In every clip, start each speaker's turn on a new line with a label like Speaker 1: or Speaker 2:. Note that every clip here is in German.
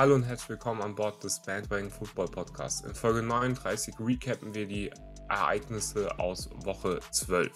Speaker 1: Hallo und herzlich willkommen an Bord des Bandwagon Football Podcasts. In Folge 39 recappen wir die Ereignisse aus Woche 12.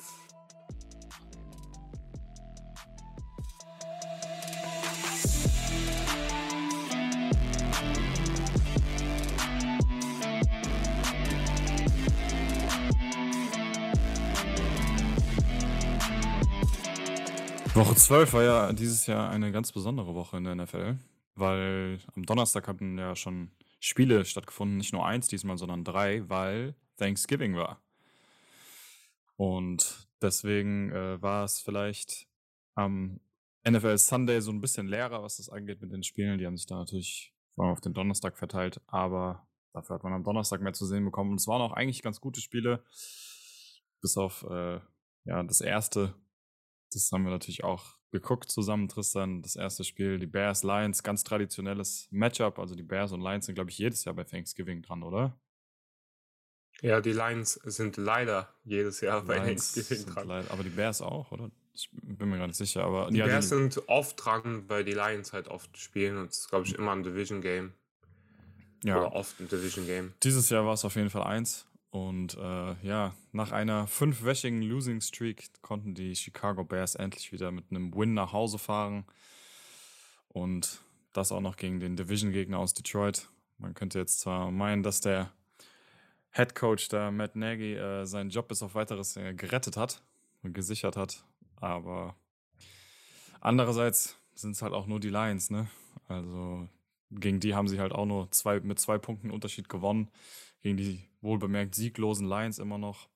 Speaker 2: Woche 12 war ja dieses Jahr eine ganz besondere Woche in der NFL, weil am Donnerstag hatten ja schon Spiele stattgefunden, nicht nur eins diesmal, sondern drei, weil Thanksgiving war. Und deswegen äh, war es vielleicht am NFL Sunday so ein bisschen leerer, was das angeht mit den Spielen. Die haben sich da natürlich vor allem auf den Donnerstag verteilt, aber dafür hat man am Donnerstag mehr zu sehen bekommen. Und es waren auch eigentlich ganz gute Spiele, bis auf äh, ja, das erste das haben wir natürlich auch geguckt zusammen, Tristan. Das erste Spiel, die Bears Lions, ganz traditionelles Matchup. Also die Bears und Lions sind, glaube ich, jedes Jahr bei Thanksgiving dran, oder?
Speaker 1: Ja, die Lions sind leider jedes Jahr bei Thanksgiving dran.
Speaker 2: Leid, aber die Bears auch, oder? Ich bin mir gar nicht sicher. Aber
Speaker 1: die ja, Bears die, sind oft dran, weil die Lions halt oft spielen und es ist, glaube ich, immer ein Division Game. Ja. Oder oft ein Division Game.
Speaker 2: Dieses Jahr war es auf jeden Fall eins. Und äh, ja, nach einer fünfwöchigen Losing Streak konnten die Chicago Bears endlich wieder mit einem Win nach Hause fahren. Und das auch noch gegen den Division-Gegner aus Detroit. Man könnte jetzt zwar meinen, dass der Head Coach da, Matt Nagy, äh, seinen Job bis auf weiteres äh, gerettet hat und gesichert hat. Aber andererseits sind es halt auch nur die Lions, ne? Also gegen die haben sie halt auch nur zwei, mit zwei Punkten Unterschied gewonnen. Gegen die wohlbemerkt sieglosen Lions immer noch.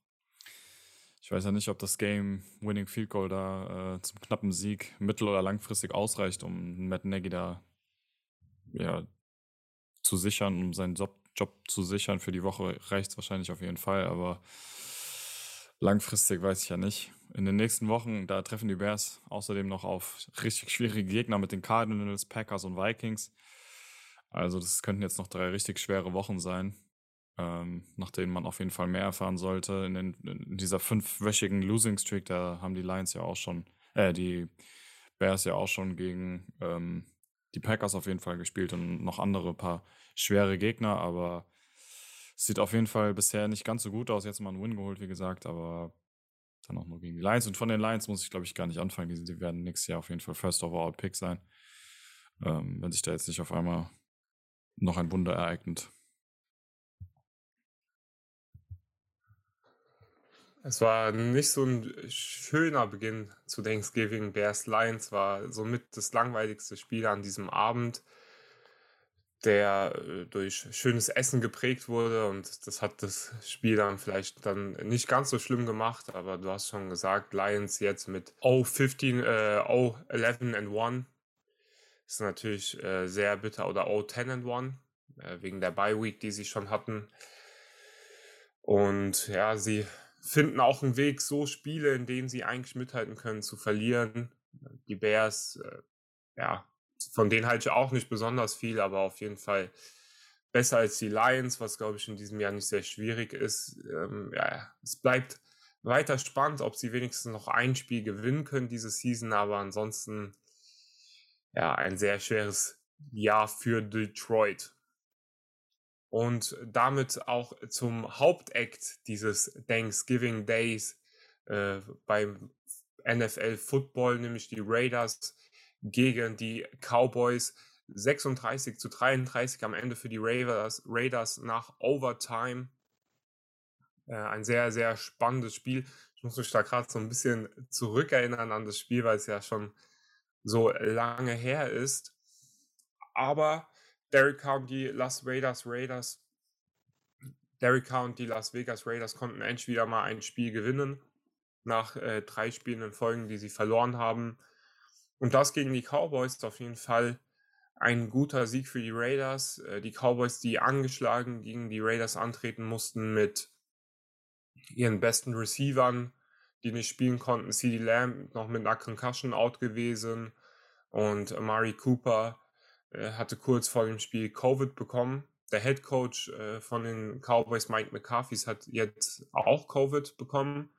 Speaker 2: Ich weiß ja nicht, ob das Game Winning Field Goal da äh, zum knappen Sieg mittel- oder langfristig ausreicht, um Matt Nagy da ja, zu sichern, um seinen Job, Job zu sichern. Für die Woche reicht es wahrscheinlich auf jeden Fall, aber langfristig weiß ich ja nicht. In den nächsten Wochen, da treffen die Bears außerdem noch auf richtig schwierige Gegner mit den Cardinals, Packers und Vikings. Also das könnten jetzt noch drei richtig schwere Wochen sein ähm, nach denen man auf jeden Fall mehr erfahren sollte. In, den, in, dieser fünfwöchigen Losing Streak, da haben die Lions ja auch schon, äh, die Bears ja auch schon gegen ähm, die Packers auf jeden Fall gespielt und noch andere paar schwere Gegner, aber es sieht auf jeden Fall bisher nicht ganz so gut aus. Jetzt mal einen Win geholt, wie gesagt, aber dann auch nur gegen die Lions. Und von den Lions muss ich, glaube ich, gar nicht anfangen. Die, die werden nächstes Jahr auf jeden Fall First Overall Pick sein. Ähm, wenn sich da jetzt nicht auf einmal noch ein Wunder ereignet.
Speaker 1: Es war nicht so ein schöner Beginn zu Thanksgiving. Bears Lions war somit das langweiligste Spiel an diesem Abend, der äh, durch schönes Essen geprägt wurde und das hat das Spiel dann vielleicht dann nicht ganz so schlimm gemacht, aber du hast schon gesagt, Lions jetzt mit 0-15, äh, 0-11 and 1 ist natürlich äh, sehr bitter oder 0-10 and 1 äh, wegen der Bye Week, die sie schon hatten. Und ja, sie finden auch einen Weg, so Spiele, in denen sie eigentlich mithalten können, zu verlieren. Die Bears, äh, ja, von denen halte ich auch nicht besonders viel, aber auf jeden Fall besser als die Lions, was glaube ich in diesem Jahr nicht sehr schwierig ist. Ähm, ja, es bleibt weiter spannend, ob sie wenigstens noch ein Spiel gewinnen können diese Season, aber ansonsten ja, ein sehr schweres Jahr für Detroit und damit auch zum Hauptakt dieses Thanksgiving Days äh, beim NFL Football, nämlich die Raiders gegen die Cowboys. 36 zu 33 am Ende für die Raiders, Raiders nach Overtime. Äh, ein sehr, sehr spannendes Spiel. Ich muss mich da gerade so ein bisschen zurückerinnern an das Spiel, weil es ja schon so lange her ist. Aber und die Las Vegas Raiders. Und die Las Vegas Raiders konnten endlich wieder mal ein Spiel gewinnen. Nach äh, drei Spielen in Folgen, die sie verloren haben. Und das gegen die Cowboys ist auf jeden Fall ein guter Sieg für die Raiders. Äh, die Cowboys, die angeschlagen gegen die Raiders antreten mussten mit ihren besten Receivern, die nicht spielen konnten. CD Lamb noch mit einer Concussion out gewesen und Amari Cooper äh, hatte kurz vor dem Spiel Covid bekommen. Der Head Coach äh, von den Cowboys, Mike McCarthy, hat jetzt auch Covid bekommen.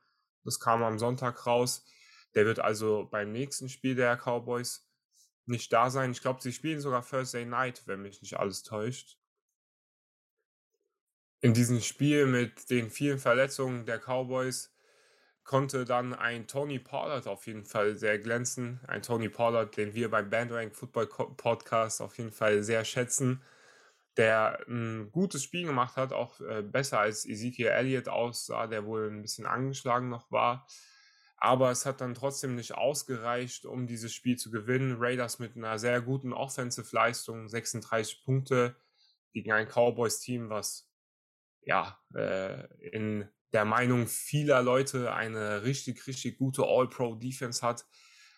Speaker 1: Das kam am Sonntag raus. Der wird also beim nächsten Spiel der Cowboys nicht da sein. Ich glaube, sie spielen sogar Thursday Night, wenn mich nicht alles täuscht. In diesem Spiel mit den vielen Verletzungen der Cowboys konnte dann ein Tony Pollard auf jeden Fall sehr glänzen. Ein Tony Pollard, den wir beim Bandrank Football Podcast auf jeden Fall sehr schätzen, der ein gutes Spiel gemacht hat, auch äh, besser als Ezekiel Elliott aussah, der wohl ein bisschen angeschlagen noch war. Aber es hat dann trotzdem nicht ausgereicht, um dieses Spiel zu gewinnen. Raiders mit einer sehr guten Offensive-Leistung, 36 Punkte gegen ein Cowboys-Team, was ja äh, in der Meinung vieler Leute eine richtig, richtig gute All-Pro-Defense hat.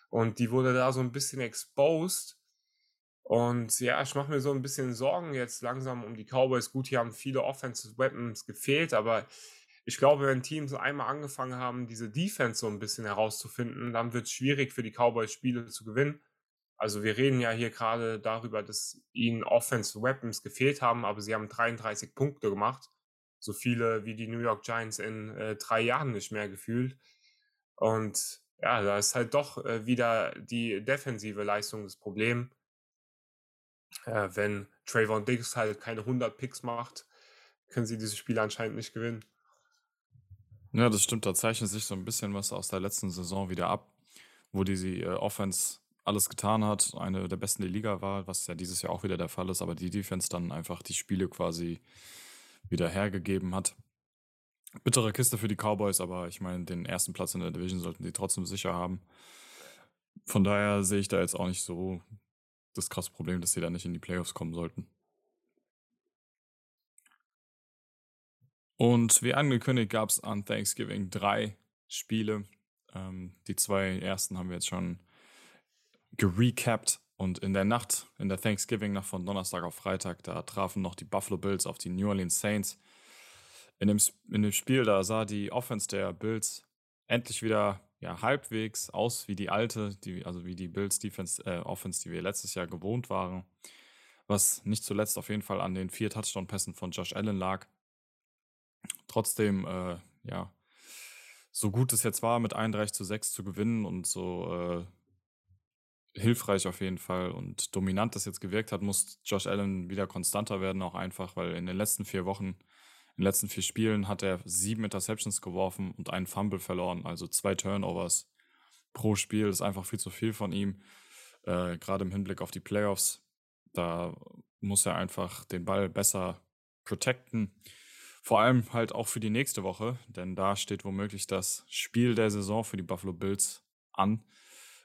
Speaker 1: Und die wurde da so ein bisschen exposed. Und ja, ich mache mir so ein bisschen Sorgen jetzt langsam um die Cowboys. Gut, hier haben viele Offensive Weapons gefehlt, aber ich glaube, wenn Teams einmal angefangen haben, diese Defense so ein bisschen herauszufinden, dann wird es schwierig für die Cowboys Spiele zu gewinnen. Also wir reden ja hier gerade darüber, dass ihnen Offensive Weapons gefehlt haben, aber sie haben 33 Punkte gemacht so viele wie die New York Giants in äh, drei Jahren nicht mehr gefühlt. Und ja, da ist halt doch äh, wieder die defensive Leistung das Problem. Äh, wenn Trayvon Diggs halt keine 100 Picks macht, können sie diese Spiele anscheinend nicht gewinnen.
Speaker 2: Ja, das stimmt. Da zeichnet sich so ein bisschen was aus der letzten Saison wieder ab, wo die äh, Offense alles getan hat, eine der besten der Liga war, was ja dieses Jahr auch wieder der Fall ist, aber die Defense dann einfach die Spiele quasi wieder hergegeben hat. Bittere Kiste für die Cowboys, aber ich meine, den ersten Platz in der Division sollten die trotzdem sicher haben. Von daher sehe ich da jetzt auch nicht so das krasse Problem, dass sie da nicht in die Playoffs kommen sollten. Und wie angekündigt gab es an Thanksgiving drei Spiele. Ähm, die zwei ersten haben wir jetzt schon gerecapt. Und in der Nacht, in der Thanksgiving-Nacht von Donnerstag auf Freitag, da trafen noch die Buffalo Bills auf die New Orleans Saints. In dem, in dem Spiel, da sah die Offense der Bills endlich wieder ja, halbwegs aus wie die alte, die, also wie die Bills Defense, äh, Offense, die wir letztes Jahr gewohnt waren. Was nicht zuletzt auf jeden Fall an den vier Touchdown-Pässen von Josh Allen lag. Trotzdem, äh, ja, so gut es jetzt war, mit 31 zu 6 zu gewinnen und so äh, hilfreich auf jeden Fall und dominant das jetzt gewirkt hat, muss Josh Allen wieder konstanter werden, auch einfach, weil in den letzten vier Wochen, in den letzten vier Spielen hat er sieben Interceptions geworfen und einen Fumble verloren, also zwei Turnovers pro Spiel. Ist einfach viel zu viel von ihm, äh, gerade im Hinblick auf die Playoffs. Da muss er einfach den Ball besser protecten. Vor allem halt auch für die nächste Woche, denn da steht womöglich das Spiel der Saison für die Buffalo Bills an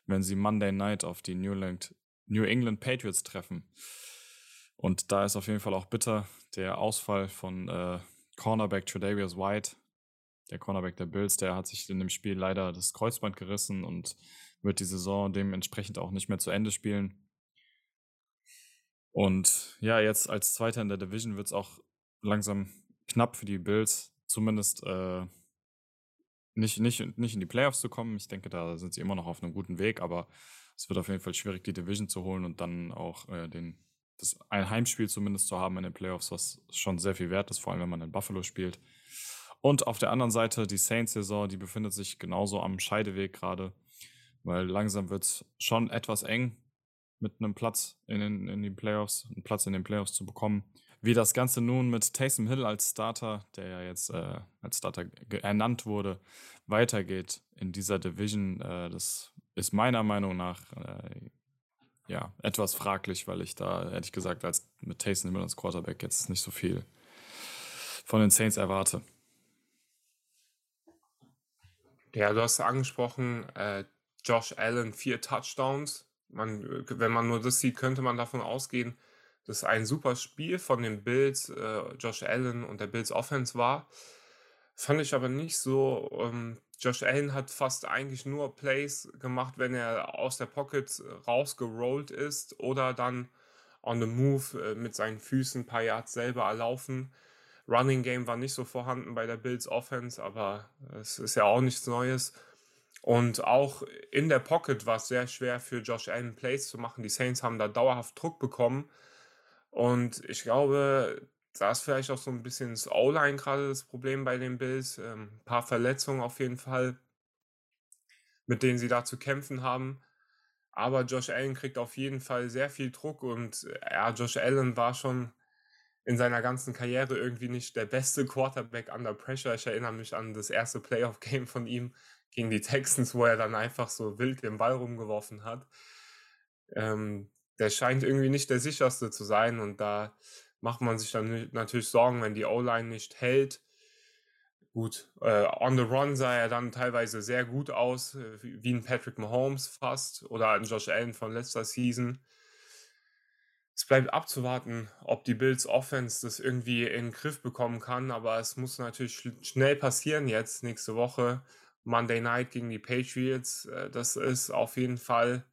Speaker 2: wenn sie Monday Night auf die New England, New England Patriots treffen. Und da ist auf jeden Fall auch bitter der Ausfall von äh, Cornerback Tredavious White, der Cornerback der Bills, der hat sich in dem Spiel leider das Kreuzband gerissen und wird die Saison dementsprechend auch nicht mehr zu Ende spielen. Und ja, jetzt als Zweiter in der Division wird es auch langsam knapp für die Bills, zumindest äh, nicht, nicht, nicht in die Playoffs zu kommen. Ich denke, da sind sie immer noch auf einem guten Weg, aber es wird auf jeden Fall schwierig, die Division zu holen und dann auch äh, den, das ein Heimspiel zumindest zu haben in den Playoffs, was schon sehr viel wert ist, vor allem wenn man in Buffalo spielt. Und auf der anderen Seite die Saints-Saison, die befindet sich genauso am Scheideweg gerade, weil langsam wird es schon etwas eng mit einem Platz in den, in den Playoffs, einen Platz in den Playoffs zu bekommen. Wie das Ganze nun mit Taysom Hill als Starter, der ja jetzt äh, als Starter ernannt wurde, weitergeht in dieser Division, äh, das ist meiner Meinung nach äh, ja etwas fraglich, weil ich da ehrlich gesagt als mit Taysom Hill als Quarterback jetzt nicht so viel von den Saints erwarte.
Speaker 1: Ja, du hast angesprochen, äh, Josh Allen vier Touchdowns. Man, wenn man nur das sieht, könnte man davon ausgehen, das ein super Spiel von den Bills, äh, Josh Allen und der Bills Offense war. Fand ich aber nicht so. Ähm, Josh Allen hat fast eigentlich nur Plays gemacht, wenn er aus der Pocket rausgerollt ist oder dann on the move äh, mit seinen Füßen ein paar Yards selber erlaufen. Running Game war nicht so vorhanden bei der Bills Offense, aber es ist ja auch nichts Neues. Und auch in der Pocket war es sehr schwer für Josh Allen Plays zu machen. Die Saints haben da dauerhaft Druck bekommen und ich glaube, da ist vielleicht auch so ein bisschen das O-Line gerade das Problem bei den Bills. Ähm, ein paar Verletzungen auf jeden Fall, mit denen sie da zu kämpfen haben. Aber Josh Allen kriegt auf jeden Fall sehr viel Druck und äh, ja, Josh Allen war schon in seiner ganzen Karriere irgendwie nicht der beste Quarterback under Pressure. Ich erinnere mich an das erste Playoff-Game von ihm gegen die Texans, wo er dann einfach so wild den Ball rumgeworfen hat. Ähm, der scheint irgendwie nicht der sicherste zu sein und da macht man sich dann natürlich Sorgen, wenn die O-Line nicht hält. Gut, äh, on the run sah er dann teilweise sehr gut aus, äh, wie ein Patrick Mahomes fast oder ein Josh Allen von letzter Season. Es bleibt abzuwarten, ob die Bills Offense das irgendwie in den Griff bekommen kann, aber es muss natürlich schnell passieren jetzt nächste Woche. Monday Night gegen die Patriots. Äh, das ist auf jeden Fall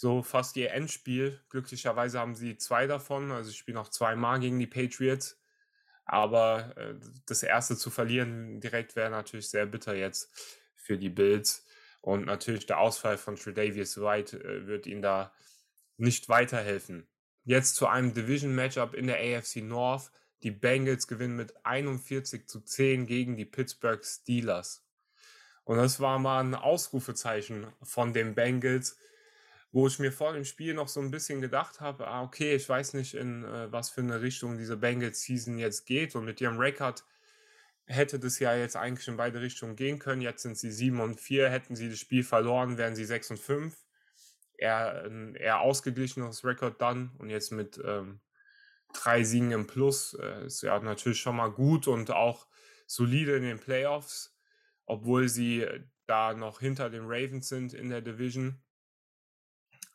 Speaker 1: so fast ihr Endspiel. Glücklicherweise haben sie zwei davon. Also ich spiele noch zweimal gegen die Patriots. Aber äh, das erste zu verlieren direkt wäre natürlich sehr bitter jetzt für die Bills. Und natürlich der Ausfall von Tredavious White äh, wird ihnen da nicht weiterhelfen. Jetzt zu einem Division-Matchup in der AFC North. Die Bengals gewinnen mit 41 zu 10 gegen die Pittsburgh Steelers. Und das war mal ein Ausrufezeichen von den Bengals, wo ich mir vor dem Spiel noch so ein bisschen gedacht habe, ah, okay, ich weiß nicht, in äh, was für eine Richtung diese Bengals-Season jetzt geht. Und mit ihrem Rekord hätte das ja jetzt eigentlich in beide Richtungen gehen können. Jetzt sind sie 7 und 4. Hätten sie das Spiel verloren, wären sie 6 und 5. Eher ein eher ausgeglichenes Rekord dann. Und jetzt mit ähm, drei Siegen im Plus äh, ist ja natürlich schon mal gut und auch solide in den Playoffs, obwohl sie da noch hinter den Ravens sind in der Division.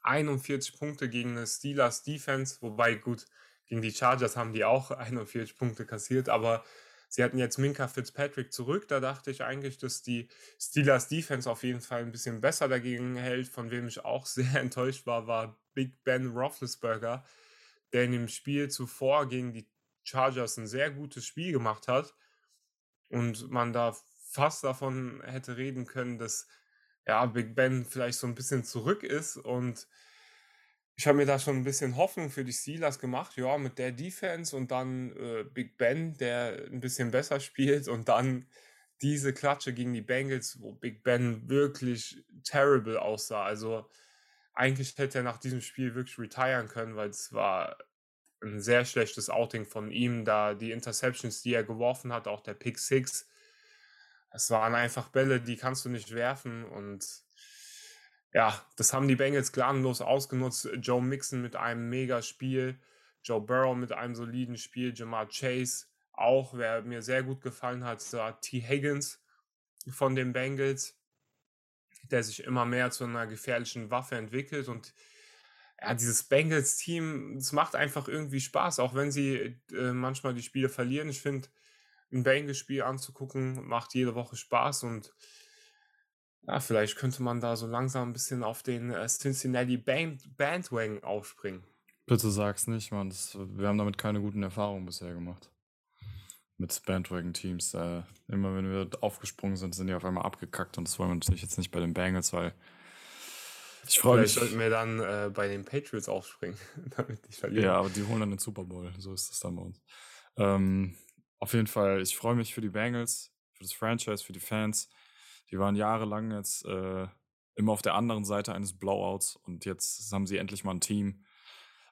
Speaker 1: 41 Punkte gegen eine Steelers Defense, wobei gut, gegen die Chargers haben die auch 41 Punkte kassiert, aber sie hatten jetzt Minka Fitzpatrick zurück. Da dachte ich eigentlich, dass die Steelers Defense auf jeden Fall ein bisschen besser dagegen hält. Von wem ich auch sehr enttäuscht war, war Big Ben Roethlisberger, der in dem Spiel zuvor gegen die Chargers ein sehr gutes Spiel gemacht hat und man da fast davon hätte reden können, dass ja, Big Ben vielleicht so ein bisschen zurück ist und ich habe mir da schon ein bisschen Hoffnung für die Steelers gemacht, ja, mit der Defense und dann äh, Big Ben, der ein bisschen besser spielt und dann diese Klatsche gegen die Bengals, wo Big Ben wirklich terrible aussah. Also eigentlich hätte er nach diesem Spiel wirklich retiren können, weil es war ein sehr schlechtes Outing von ihm, da die Interceptions, die er geworfen hat, auch der Pick Six, es waren einfach Bälle, die kannst du nicht werfen und ja, das haben die Bengals gnadenlos ausgenutzt. Joe Mixon mit einem mega Spiel, Joe Burrow mit einem soliden Spiel, Jamar Chase auch, wer mir sehr gut gefallen hat, war T. Higgins von den Bengals, der sich immer mehr zu einer gefährlichen Waffe entwickelt und ja, dieses Bengals-Team, es macht einfach irgendwie Spaß, auch wenn sie äh, manchmal die Spiele verlieren. Ich finde, ein Bengals-Spiel anzugucken, macht jede Woche Spaß und ja, vielleicht könnte man da so langsam ein bisschen auf den äh, Cincinnati Band Bandwagon aufspringen.
Speaker 2: Bitte sag's nicht, man. Das, wir haben damit keine guten Erfahrungen bisher gemacht. Mit Bandwagon-Teams. Äh, immer wenn wir aufgesprungen sind, sind die auf einmal abgekackt und das wollen wir natürlich jetzt nicht bei den Bengals, weil
Speaker 1: ich freue mich. sollten wir dann äh, bei den Patriots aufspringen,
Speaker 2: damit die verlieren. Ja, aber die holen dann den Super Bowl. So ist es dann bei uns. Ähm, auf jeden Fall, ich freue mich für die Bengals, für das Franchise, für die Fans. Die waren jahrelang jetzt äh, immer auf der anderen Seite eines Blowouts und jetzt haben sie endlich mal ein Team,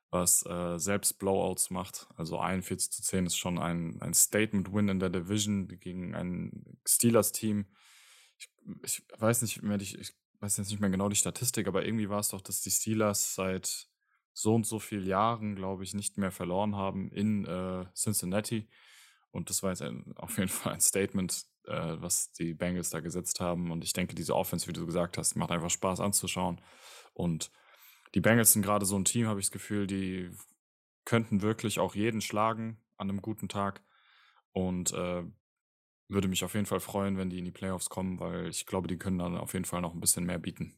Speaker 2: was äh, selbst Blowouts macht. Also 41 zu 10 ist schon ein, ein Statement-Win in der Division gegen ein Steelers-Team. Ich, ich, weiß nicht mehr, ich, ich weiß jetzt nicht mehr genau die Statistik, aber irgendwie war es doch, dass die Steelers seit so und so vielen Jahren, glaube ich, nicht mehr verloren haben in äh, Cincinnati. Und das war jetzt ein, auf jeden Fall ein Statement, äh, was die Bengals da gesetzt haben. Und ich denke, diese Offense, wie du gesagt hast, macht einfach Spaß anzuschauen. Und die Bengals sind gerade so ein Team, habe ich das Gefühl, die könnten wirklich auch jeden schlagen an einem guten Tag. Und äh, würde mich auf jeden Fall freuen, wenn die in die Playoffs kommen, weil ich glaube, die können dann auf jeden Fall noch ein bisschen mehr bieten.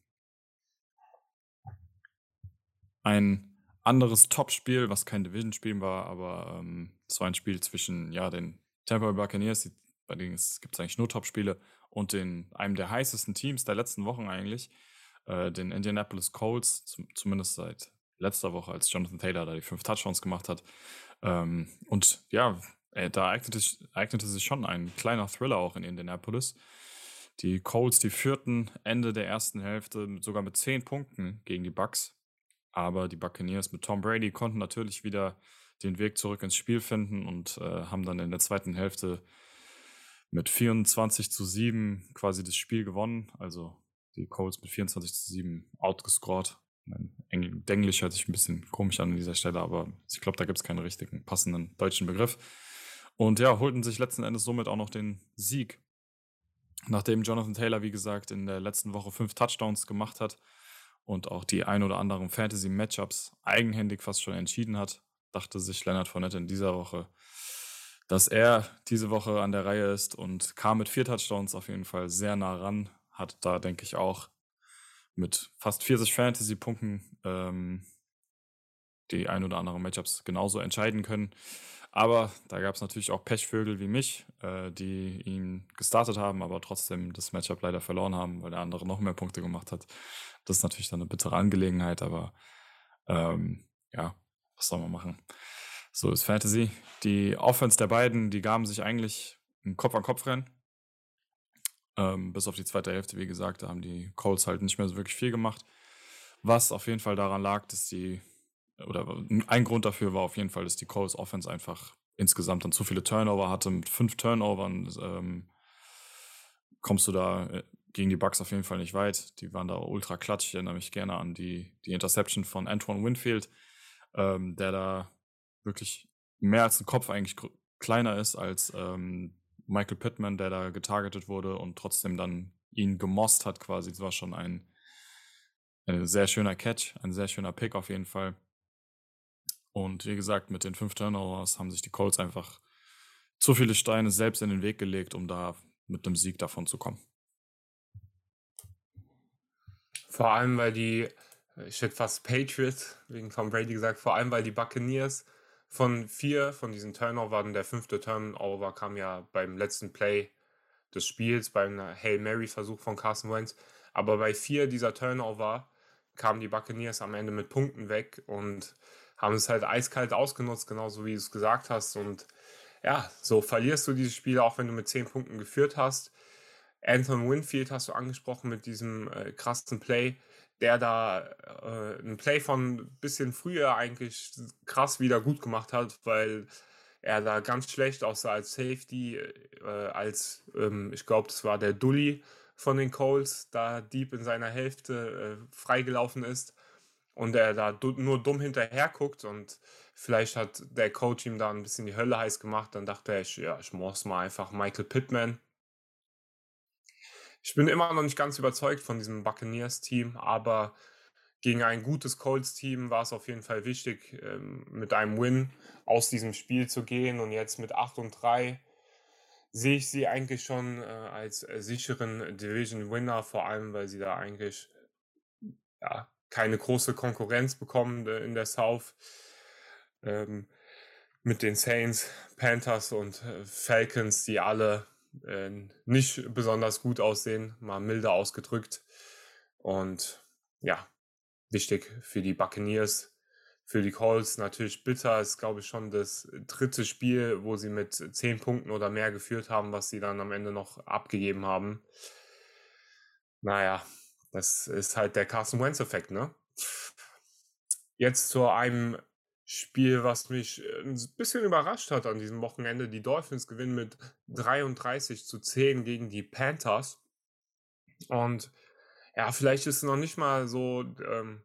Speaker 2: Ein anderes Topspiel, was kein Division-Spiel war, aber ähm, es war ein Spiel zwischen ja, den Tampa Bay Buccaneers, bei denen gibt es eigentlich nur Topspiele, und den, einem der heißesten Teams der letzten Wochen eigentlich, äh, den Indianapolis Colts, zum, zumindest seit letzter Woche, als Jonathan Taylor da die fünf Touchdowns gemacht hat. Ähm, und ja, äh, da eignete, eignete sich schon ein kleiner Thriller auch in Indianapolis. Die Colts, die führten Ende der ersten Hälfte sogar mit 10 Punkten gegen die Bucks. Aber die Buccaneers mit Tom Brady konnten natürlich wieder den Weg zurück ins Spiel finden und äh, haben dann in der zweiten Hälfte mit 24 zu 7 quasi das Spiel gewonnen. Also die Colts mit 24 zu 7 outgescored. Englisch hört sich ein bisschen komisch an an dieser Stelle, aber ich glaube, da gibt es keinen richtigen passenden deutschen Begriff. Und ja, holten sich letzten Endes somit auch noch den Sieg. Nachdem Jonathan Taylor, wie gesagt, in der letzten Woche fünf Touchdowns gemacht hat und auch die ein oder anderen Fantasy-Matchups eigenhändig fast schon entschieden hat, dachte sich Leonard Fournette in dieser Woche, dass er diese Woche an der Reihe ist und kam mit vier Touchdowns auf jeden Fall sehr nah ran. Hat da, denke ich, auch mit fast 40 Fantasy-Punkten ähm, die ein oder anderen Matchups genauso entscheiden können. Aber da gab es natürlich auch Pechvögel wie mich, äh, die ihn gestartet haben, aber trotzdem das Matchup leider verloren haben, weil der andere noch mehr Punkte gemacht hat. Das ist natürlich dann eine bittere Angelegenheit, aber ähm, ja, was soll man machen? So ist Fantasy. Die Offense der beiden, die gaben sich eigentlich ein Kopf-an-Kopf-Rennen. Ähm, bis auf die zweite Hälfte, wie gesagt, da haben die Colts halt nicht mehr so wirklich viel gemacht. Was auf jeden Fall daran lag, dass die, oder ein Grund dafür war auf jeden Fall, dass die Colts Offense einfach insgesamt dann zu viele Turnover hatte. Mit fünf Turnovern ähm, kommst du da äh, gegen die Bucks auf jeden Fall nicht weit. Die waren da ultra klatsch. Ich erinnere mich gerne an die, die Interception von Antoine Winfield, ähm, der da wirklich mehr als ein Kopf eigentlich kleiner ist als ähm, Michael Pittman, der da getargetet wurde und trotzdem dann ihn gemost hat quasi. Das war schon ein, ein sehr schöner Catch, ein sehr schöner Pick auf jeden Fall. Und wie gesagt, mit den fünf Turnovers haben sich die Colts einfach zu viele Steine selbst in den Weg gelegt, um da mit einem Sieg davon zu kommen.
Speaker 1: Vor allem, weil die, ich hätte fast Patriots wegen Tom Brady gesagt, vor allem, weil die Buccaneers von vier von diesen Turnovern, der fünfte Turnover kam ja beim letzten Play des Spiels, beim Hail Mary-Versuch von Carson Wentz. Aber bei vier dieser Turnover kamen die Buccaneers am Ende mit Punkten weg und haben es halt eiskalt ausgenutzt, genauso wie du es gesagt hast. Und ja, so verlierst du dieses Spiel, auch wenn du mit zehn Punkten geführt hast. Anton Winfield hast du angesprochen mit diesem äh, krassen Play der da äh, ein Play von ein bisschen früher eigentlich krass wieder gut gemacht hat, weil er da ganz schlecht aussah als Safety, äh, als ähm, ich glaube, das war der Dully von den Coles, da Deep in seiner Hälfte äh, freigelaufen ist und er da nur dumm hinterher guckt und vielleicht hat der Coach ihm da ein bisschen die Hölle heiß gemacht, dann dachte er, ich, ja, ich muss mal einfach Michael Pittman ich bin immer noch nicht ganz überzeugt von diesem Buccaneers-Team, aber gegen ein gutes Colts-Team war es auf jeden Fall wichtig, ähm, mit einem Win aus diesem Spiel zu gehen. Und jetzt mit 8 und 3 sehe ich sie eigentlich schon äh, als äh, sicheren Division-Winner, vor allem weil sie da eigentlich ja, keine große Konkurrenz bekommen äh, in der South. Ähm, mit den Saints, Panthers und Falcons, die alle äh, nicht besonders gut aussehen, mal milder ausgedrückt. Und ja, wichtig für die Buccaneers, für die Colts natürlich bitter. Ist, glaube ich, schon das dritte Spiel, wo sie mit zehn Punkten oder mehr geführt haben, was sie dann am Ende noch abgegeben haben. Naja, das ist halt der Carson Wentz-Effekt, ne? Jetzt zu einem Spiel, was mich äh, ein bisschen überrascht hat an diesem Wochenende. Die Dolphins gewinnen mit 33 zu 10 gegen die Panthers. Und ja, vielleicht ist es noch nicht mal so, ähm,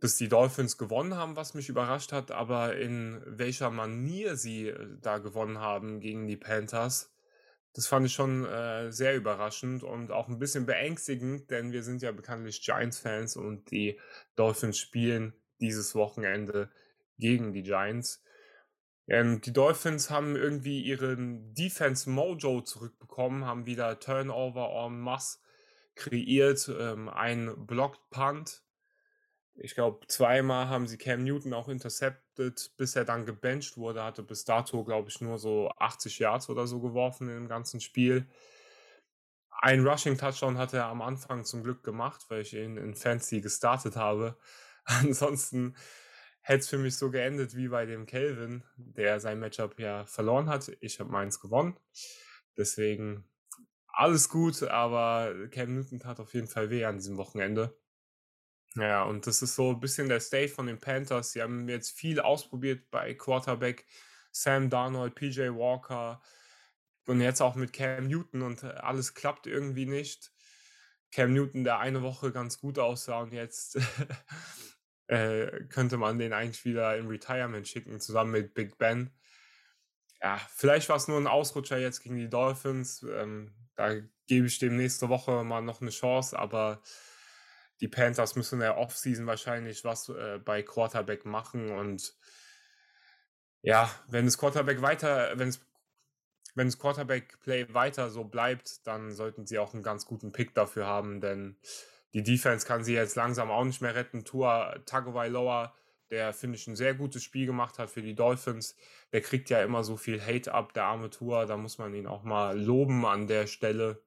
Speaker 1: dass die Dolphins gewonnen haben, was mich überrascht hat, aber in welcher Manier sie äh, da gewonnen haben gegen die Panthers, das fand ich schon äh, sehr überraschend und auch ein bisschen beängstigend, denn wir sind ja bekanntlich Giants-Fans und die Dolphins spielen dieses Wochenende gegen die Giants. Ähm, die Dolphins haben irgendwie ihren Defense Mojo zurückbekommen, haben wieder Turnover en masse kreiert, ähm, ein Blocked Punt. Ich glaube, zweimal haben sie Cam Newton auch intercepted, bis er dann gebencht wurde. Hatte bis dato, glaube ich, nur so 80 Yards oder so geworfen im ganzen Spiel. Ein Rushing Touchdown hat er am Anfang zum Glück gemacht, weil ich ihn in Fancy gestartet habe. Ansonsten hätte es für mich so geendet wie bei dem Kelvin, der sein Matchup ja verloren hat. Ich habe meins gewonnen. Deswegen alles gut, aber Cam Newton tat auf jeden Fall weh an diesem Wochenende. Ja, und das ist so ein bisschen der State von den Panthers. Sie haben jetzt viel ausprobiert bei Quarterback, Sam Darnold, PJ Walker und jetzt auch mit Cam Newton und alles klappt irgendwie nicht. Cam Newton, der eine Woche ganz gut aussah und jetzt äh, könnte man den eigentlich wieder im Retirement schicken, zusammen mit Big Ben. Ja, vielleicht war es nur ein Ausrutscher jetzt gegen die Dolphins. Ähm, da gebe ich dem nächste Woche mal noch eine Chance, aber die Panthers müssen in der Offseason wahrscheinlich was äh, bei Quarterback machen und ja, wenn das Quarterback weiter, wenn es wenn das Quarterback-Play weiter so bleibt, dann sollten sie auch einen ganz guten Pick dafür haben, denn die Defense kann sie jetzt langsam auch nicht mehr retten. Tua Tagovailoa, der finde ich ein sehr gutes Spiel gemacht hat für die Dolphins, der kriegt ja immer so viel Hate ab, der arme Tua, da muss man ihn auch mal loben an der Stelle.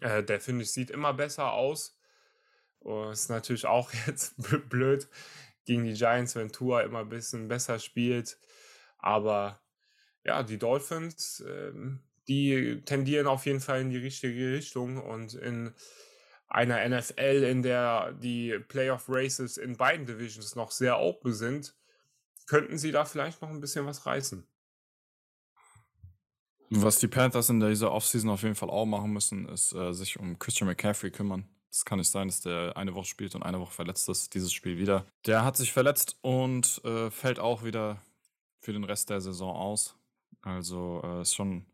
Speaker 1: Äh, der finde ich sieht immer besser aus. Und ist natürlich auch jetzt blöd gegen die Giants, wenn Tua immer ein bisschen besser spielt. Aber ja, die Dolphins, ähm, die tendieren auf jeden Fall in die richtige Richtung und in einer NFL, in der die Playoff Races in beiden Divisions noch sehr open sind, könnten sie da vielleicht noch ein bisschen was reißen.
Speaker 2: Was die Panthers in dieser Offseason auf jeden Fall auch machen müssen, ist äh, sich um Christian McCaffrey kümmern. Es kann nicht sein, dass der eine Woche spielt und eine Woche verletzt ist, dieses Spiel wieder. Der hat sich verletzt und äh, fällt auch wieder für den Rest der Saison aus. Also äh, ist schon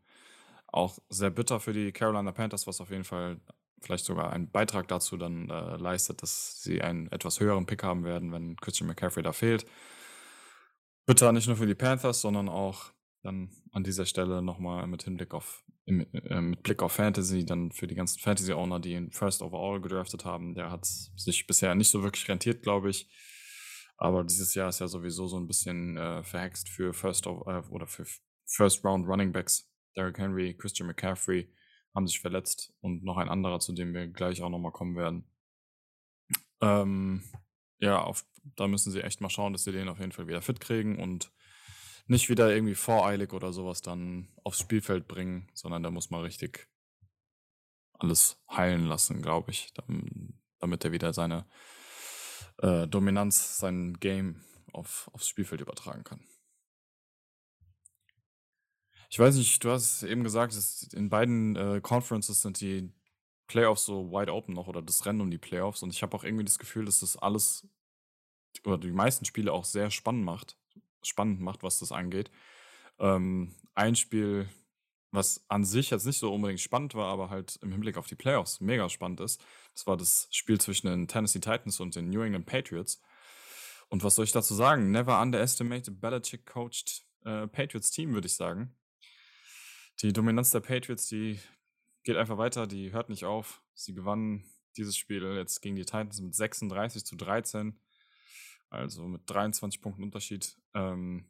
Speaker 2: auch sehr bitter für die Carolina Panthers, was auf jeden Fall vielleicht sogar einen Beitrag dazu dann äh, leistet, dass sie einen etwas höheren Pick haben werden, wenn Christian McCaffrey da fehlt. Bitter nicht nur für die Panthers, sondern auch dann an dieser Stelle nochmal mit Hinblick auf äh, mit Blick auf Fantasy, dann für die ganzen Fantasy-Owner, die ihn First Overall gedraftet haben, der hat sich bisher nicht so wirklich rentiert, glaube ich. Aber dieses Jahr ist ja sowieso so ein bisschen äh, verhext für First of, äh, oder für First Round Running Backs. Derrick Henry, Christian McCaffrey haben sich verletzt und noch ein anderer, zu dem wir gleich auch nochmal kommen werden. Ähm, ja, auf, da müssen sie echt mal schauen, dass sie den auf jeden Fall wieder fit kriegen und nicht wieder irgendwie voreilig oder sowas dann aufs Spielfeld bringen, sondern da muss man richtig alles heilen lassen, glaube ich, damit er wieder seine äh, Dominanz, sein Game auf, aufs Spielfeld übertragen kann. Ich weiß nicht, du hast eben gesagt, dass in beiden äh, Conferences sind die Playoffs so wide open noch oder das Rennen um die Playoffs und ich habe auch irgendwie das Gefühl, dass das alles oder die meisten Spiele auch sehr spannend macht spannend macht, was das angeht. Ähm, ein Spiel, was an sich jetzt nicht so unbedingt spannend war, aber halt im Hinblick auf die Playoffs mega spannend ist, das war das Spiel zwischen den Tennessee Titans und den New England Patriots. Und was soll ich dazu sagen? Never underestimate a Belichick coached äh, Patriots Team, würde ich sagen. Die Dominanz der Patriots, die geht einfach weiter, die hört nicht auf. Sie gewannen dieses Spiel jetzt gegen die Titans mit 36 zu 13. Also mit 23 Punkten Unterschied. Ähm,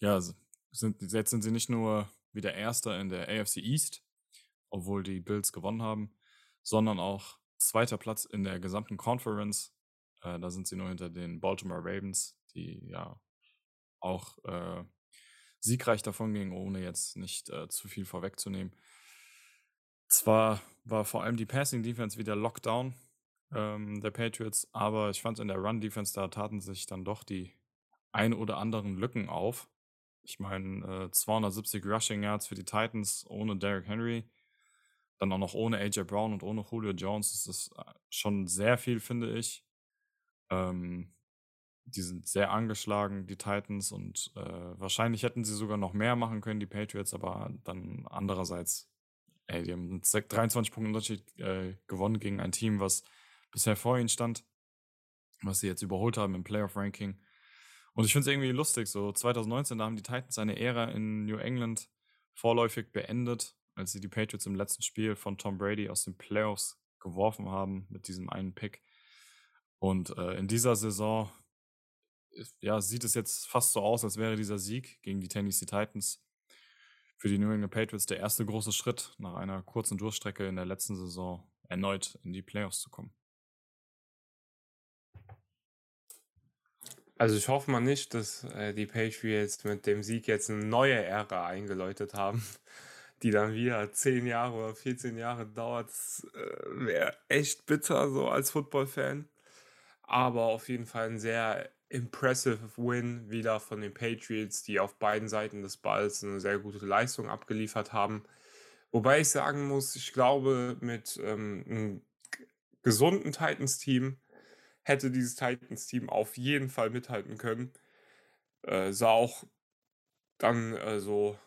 Speaker 2: ja, sind, jetzt sind sie nicht nur wieder Erster in der AFC East, obwohl die Bills gewonnen haben, sondern auch zweiter Platz in der gesamten Conference. Äh, da sind sie nur hinter den Baltimore Ravens, die ja auch äh, siegreich davon gingen, ohne jetzt nicht äh, zu viel vorwegzunehmen. Zwar war vor allem die Passing Defense wieder Lockdown, ähm, der Patriots, aber ich fand in der Run-Defense, da taten sich dann doch die ein oder anderen Lücken auf. Ich meine, äh, 270 Rushing Yards für die Titans ohne Derrick Henry, dann auch noch ohne AJ Brown und ohne Julio Jones. Das ist äh, schon sehr viel, finde ich. Ähm, die sind sehr angeschlagen, die Titans, und äh, wahrscheinlich hätten sie sogar noch mehr machen können, die Patriots, aber dann andererseits, ey, die haben 23 Punkte Unterschied äh, gewonnen gegen ein Team, was bisher vor ihnen stand, was sie jetzt überholt haben im Playoff-Ranking. Und ich finde es irgendwie lustig, so 2019, da haben die Titans eine Ära in New England vorläufig beendet, als sie die Patriots im letzten Spiel von Tom Brady aus den Playoffs geworfen haben mit diesem einen Pick. Und äh, in dieser Saison ja, sieht es jetzt fast so aus, als wäre dieser Sieg gegen die Tennessee Titans für die New England Patriots der erste große Schritt nach einer kurzen Durchstrecke in der letzten Saison erneut in die Playoffs zu kommen.
Speaker 1: Also ich hoffe mal nicht, dass äh, die Patriots mit dem Sieg jetzt eine neue Ära eingeläutet haben. die dann wieder 10 Jahre oder 14 Jahre dauert, äh, wäre echt bitter so als Football-Fan. Aber auf jeden Fall ein sehr impressive Win wieder von den Patriots, die auf beiden Seiten des Balls eine sehr gute Leistung abgeliefert haben. Wobei ich sagen muss, ich glaube, mit ähm, einem gesunden Titans-Team hätte dieses Titans-Team auf jeden Fall mithalten können. Äh, sah auch dann äh, so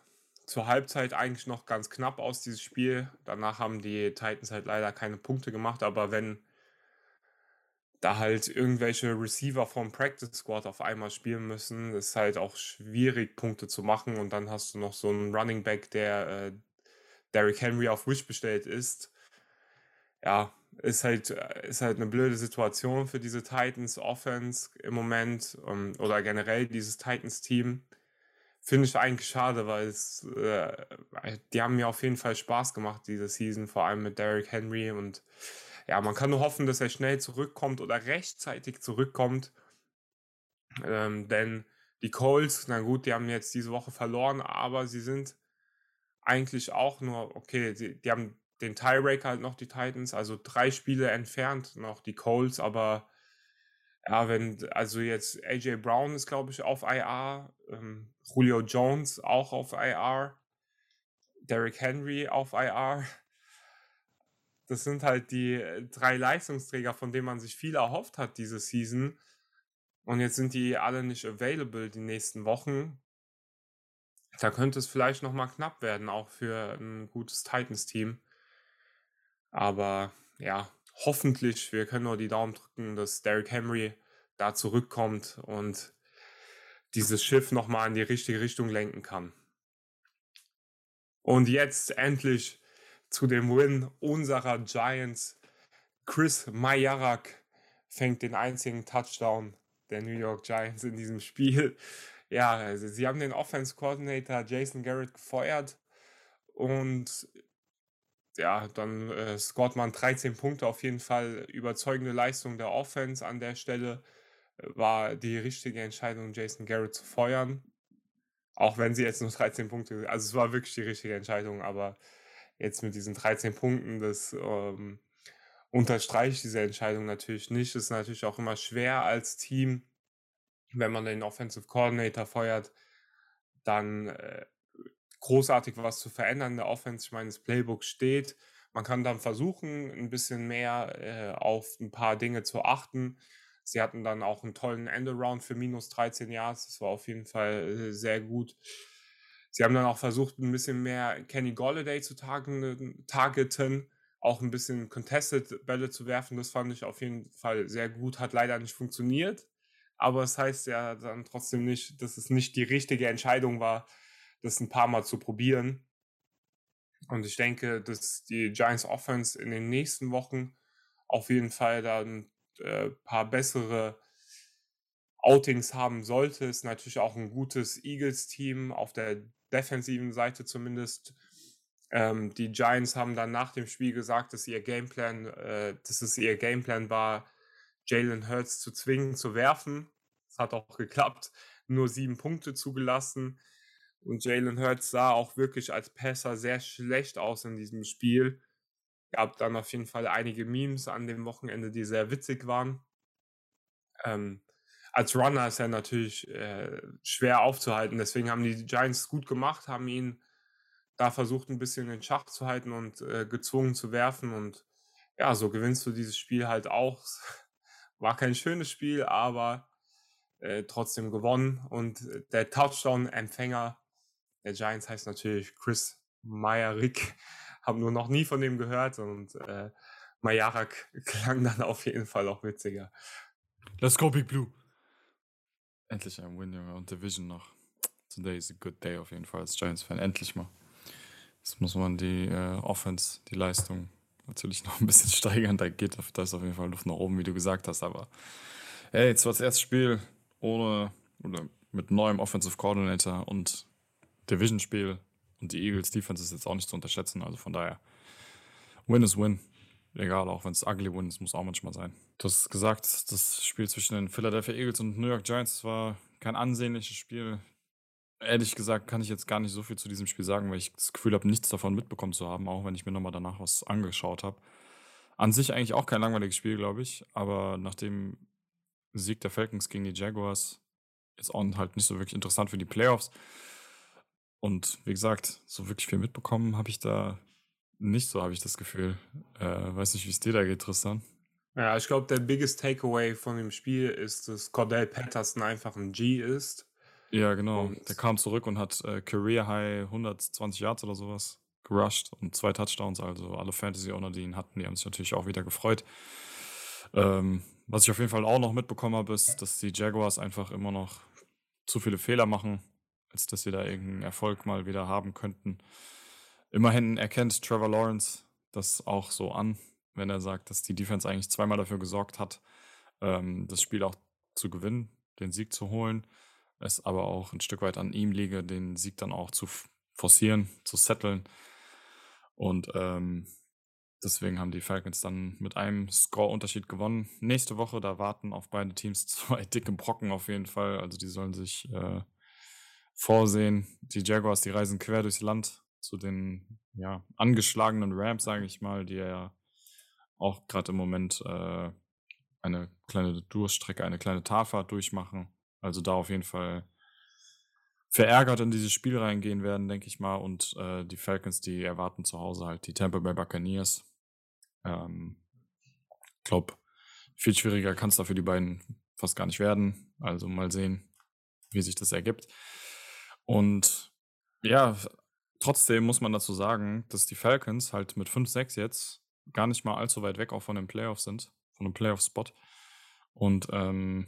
Speaker 1: zur Halbzeit eigentlich noch ganz knapp aus, dieses Spiel. Danach haben die Titans halt leider keine Punkte gemacht, aber wenn da halt irgendwelche Receiver vom Practice Squad auf einmal spielen müssen, ist halt auch schwierig, Punkte zu machen. Und dann hast du noch so einen Running Back, der äh, Derrick Henry auf Wish bestellt ist. Ja, ist halt, äh, ist halt eine blöde Situation für diese Titans Offense im Moment ähm, oder generell dieses Titans Team. Finde ich eigentlich schade, weil es, äh, die haben mir auf jeden Fall Spaß gemacht diese Season, vor allem mit Derrick Henry und ja, man kann nur hoffen, dass er schnell zurückkommt oder rechtzeitig zurückkommt. Ähm, denn die Colts, na gut, die haben jetzt diese Woche verloren, aber sie sind eigentlich auch nur, okay, die, die haben den Tiebreak halt noch, die Titans, also drei Spiele entfernt noch die Colts, aber ja, wenn, also jetzt AJ Brown ist, glaube ich, auf IR, ähm, Julio Jones auch auf IR, Derrick Henry auf IR. Das sind halt die äh, drei Leistungsträger, von denen man sich viel erhofft hat diese Season. Und jetzt sind die alle nicht available die nächsten Wochen. Da könnte es vielleicht nochmal knapp werden, auch für ein gutes Titans-Team. Aber ja, hoffentlich, wir können nur die Daumen drücken, dass Derrick Henry da zurückkommt und dieses Schiff nochmal in die richtige Richtung lenken kann. Und jetzt endlich zu dem Win unserer Giants. Chris Majarak fängt den einzigen Touchdown der New York Giants in diesem Spiel. Ja, also sie haben den Offense Coordinator Jason Garrett gefeuert und ja, dann äh, scoret man 13 Punkte auf jeden Fall. Überzeugende Leistung der Offense an der Stelle äh, war die richtige Entscheidung, Jason Garrett zu feuern. Auch wenn sie jetzt nur 13 Punkte, also es war wirklich die richtige Entscheidung, aber jetzt mit diesen 13 Punkten, das ähm, unterstreicht diese Entscheidung natürlich nicht. Es ist natürlich auch immer schwer als Team, wenn man den Offensive Coordinator feuert, dann äh, großartig was zu verändern der Offense. Ich meine, das Playbook steht. Man kann dann versuchen, ein bisschen mehr äh, auf ein paar Dinge zu achten. Sie hatten dann auch einen tollen Endaround für minus 13 Yards. Das war auf jeden Fall äh, sehr gut. Sie haben dann auch versucht, ein bisschen mehr Kenny Golladay zu targeten, auch ein bisschen Contested Bälle zu werfen. Das fand ich auf jeden Fall sehr gut. Hat leider nicht funktioniert. Aber es das heißt ja dann trotzdem nicht, dass es nicht die richtige Entscheidung war, das ein paar Mal zu probieren. Und ich denke, dass die Giants Offense in den nächsten Wochen auf jeden Fall dann äh, paar bessere Outings haben sollte. Ist natürlich auch ein gutes Eagles-Team auf der defensiven Seite zumindest. Ähm, die Giants haben dann nach dem Spiel gesagt, dass ihr Gameplan, äh, dass es ihr Gameplan war, Jalen Hurts zu zwingen, zu werfen. Das hat auch geklappt. Nur sieben Punkte zugelassen. Und Jalen Hurts sah auch wirklich als Passer sehr schlecht aus in diesem Spiel. Gab dann auf jeden Fall einige Memes an dem Wochenende, die sehr witzig waren. Ähm, als Runner ist er natürlich äh, schwer aufzuhalten. Deswegen haben die Giants gut gemacht, haben ihn da versucht, ein bisschen in Schach zu halten und äh, gezwungen zu werfen. Und ja, so gewinnst du dieses Spiel halt auch. War kein schönes Spiel, aber äh, trotzdem gewonnen. Und der Touchdown-Empfänger der Giants heißt natürlich Chris Meyerik. Habe nur noch nie von dem gehört und äh, Majarak klang dann auf jeden Fall auch witziger.
Speaker 2: Let's go, Big Blue. Endlich ein Win, Junge, und Division noch. Today is a good day auf jeden Fall als Giants-Fan. Endlich mal. Jetzt muss man die äh, Offense, die Leistung natürlich noch ein bisschen steigern. Da geht da ist auf jeden Fall Luft nach oben, wie du gesagt hast. Aber hey, jetzt war das erste Spiel ohne oder mit neuem Offensive Coordinator und Division-Spiel und die Eagles Defense ist jetzt auch nicht zu unterschätzen. Also von daher, Win is Win. Egal, auch wenn es ugly Win ist, muss auch manchmal sein. Du hast gesagt, das Spiel zwischen den Philadelphia Eagles und New York Giants war kein ansehnliches Spiel. Ehrlich gesagt kann ich jetzt gar nicht so viel zu diesem Spiel sagen, weil ich das Gefühl habe, nichts davon mitbekommen zu haben, auch wenn ich mir nochmal danach was angeschaut habe. An sich eigentlich auch kein langweiliges Spiel, glaube ich, aber nach dem Sieg der Falcons gegen die Jaguars ist auch halt nicht so wirklich interessant für die Playoffs. Und wie gesagt, so wirklich viel mitbekommen habe ich da nicht so, habe ich das Gefühl. Äh, weiß nicht, wie es dir da geht, Tristan.
Speaker 1: Ja, ich glaube, der biggest Takeaway von dem Spiel ist, dass Cordell Patterson einfach ein G ist.
Speaker 2: Ja, genau. Und der kam zurück und hat äh, Career High 120 Yards oder sowas gerusht und zwei Touchdowns. Also alle Fantasy-Owner, die ihn hatten, die haben sich natürlich auch wieder gefreut. Ähm, was ich auf jeden Fall auch noch mitbekommen habe, ist, dass die Jaguars einfach immer noch zu viele Fehler machen, als dass sie da irgendeinen Erfolg mal wieder haben könnten. Immerhin erkennt Trevor Lawrence das auch so an, wenn er sagt, dass die Defense eigentlich zweimal dafür gesorgt hat, ähm, das Spiel auch zu gewinnen, den Sieg zu holen. Es aber auch ein Stück weit an ihm liege, den Sieg dann auch zu forcieren, zu setteln. Und ähm, deswegen haben die Falcons dann mit einem Score-Unterschied gewonnen. Nächste Woche, da warten auf beide Teams zwei dicke Brocken auf jeden Fall. Also die sollen sich äh, vorsehen. Die Jaguars, die reisen quer durchs Land zu den ja, angeschlagenen Rams, sage ich mal, die ja auch gerade im Moment äh, eine kleine Durststrecke, eine kleine Talfahrt durchmachen. Also da auf jeden Fall verärgert in dieses Spiel reingehen werden, denke ich mal. Und äh, die Falcons, die erwarten zu Hause halt die Tampa Bay Buccaneers. Ähm, glaube, viel schwieriger kann es da für die beiden fast gar nicht werden. Also mal sehen, wie sich das ergibt. Und ja, trotzdem muss man dazu sagen, dass die Falcons halt mit 5-6 jetzt gar nicht mal allzu weit weg auch von den Playoffs sind, von einem Playoff-Spot. Und ähm,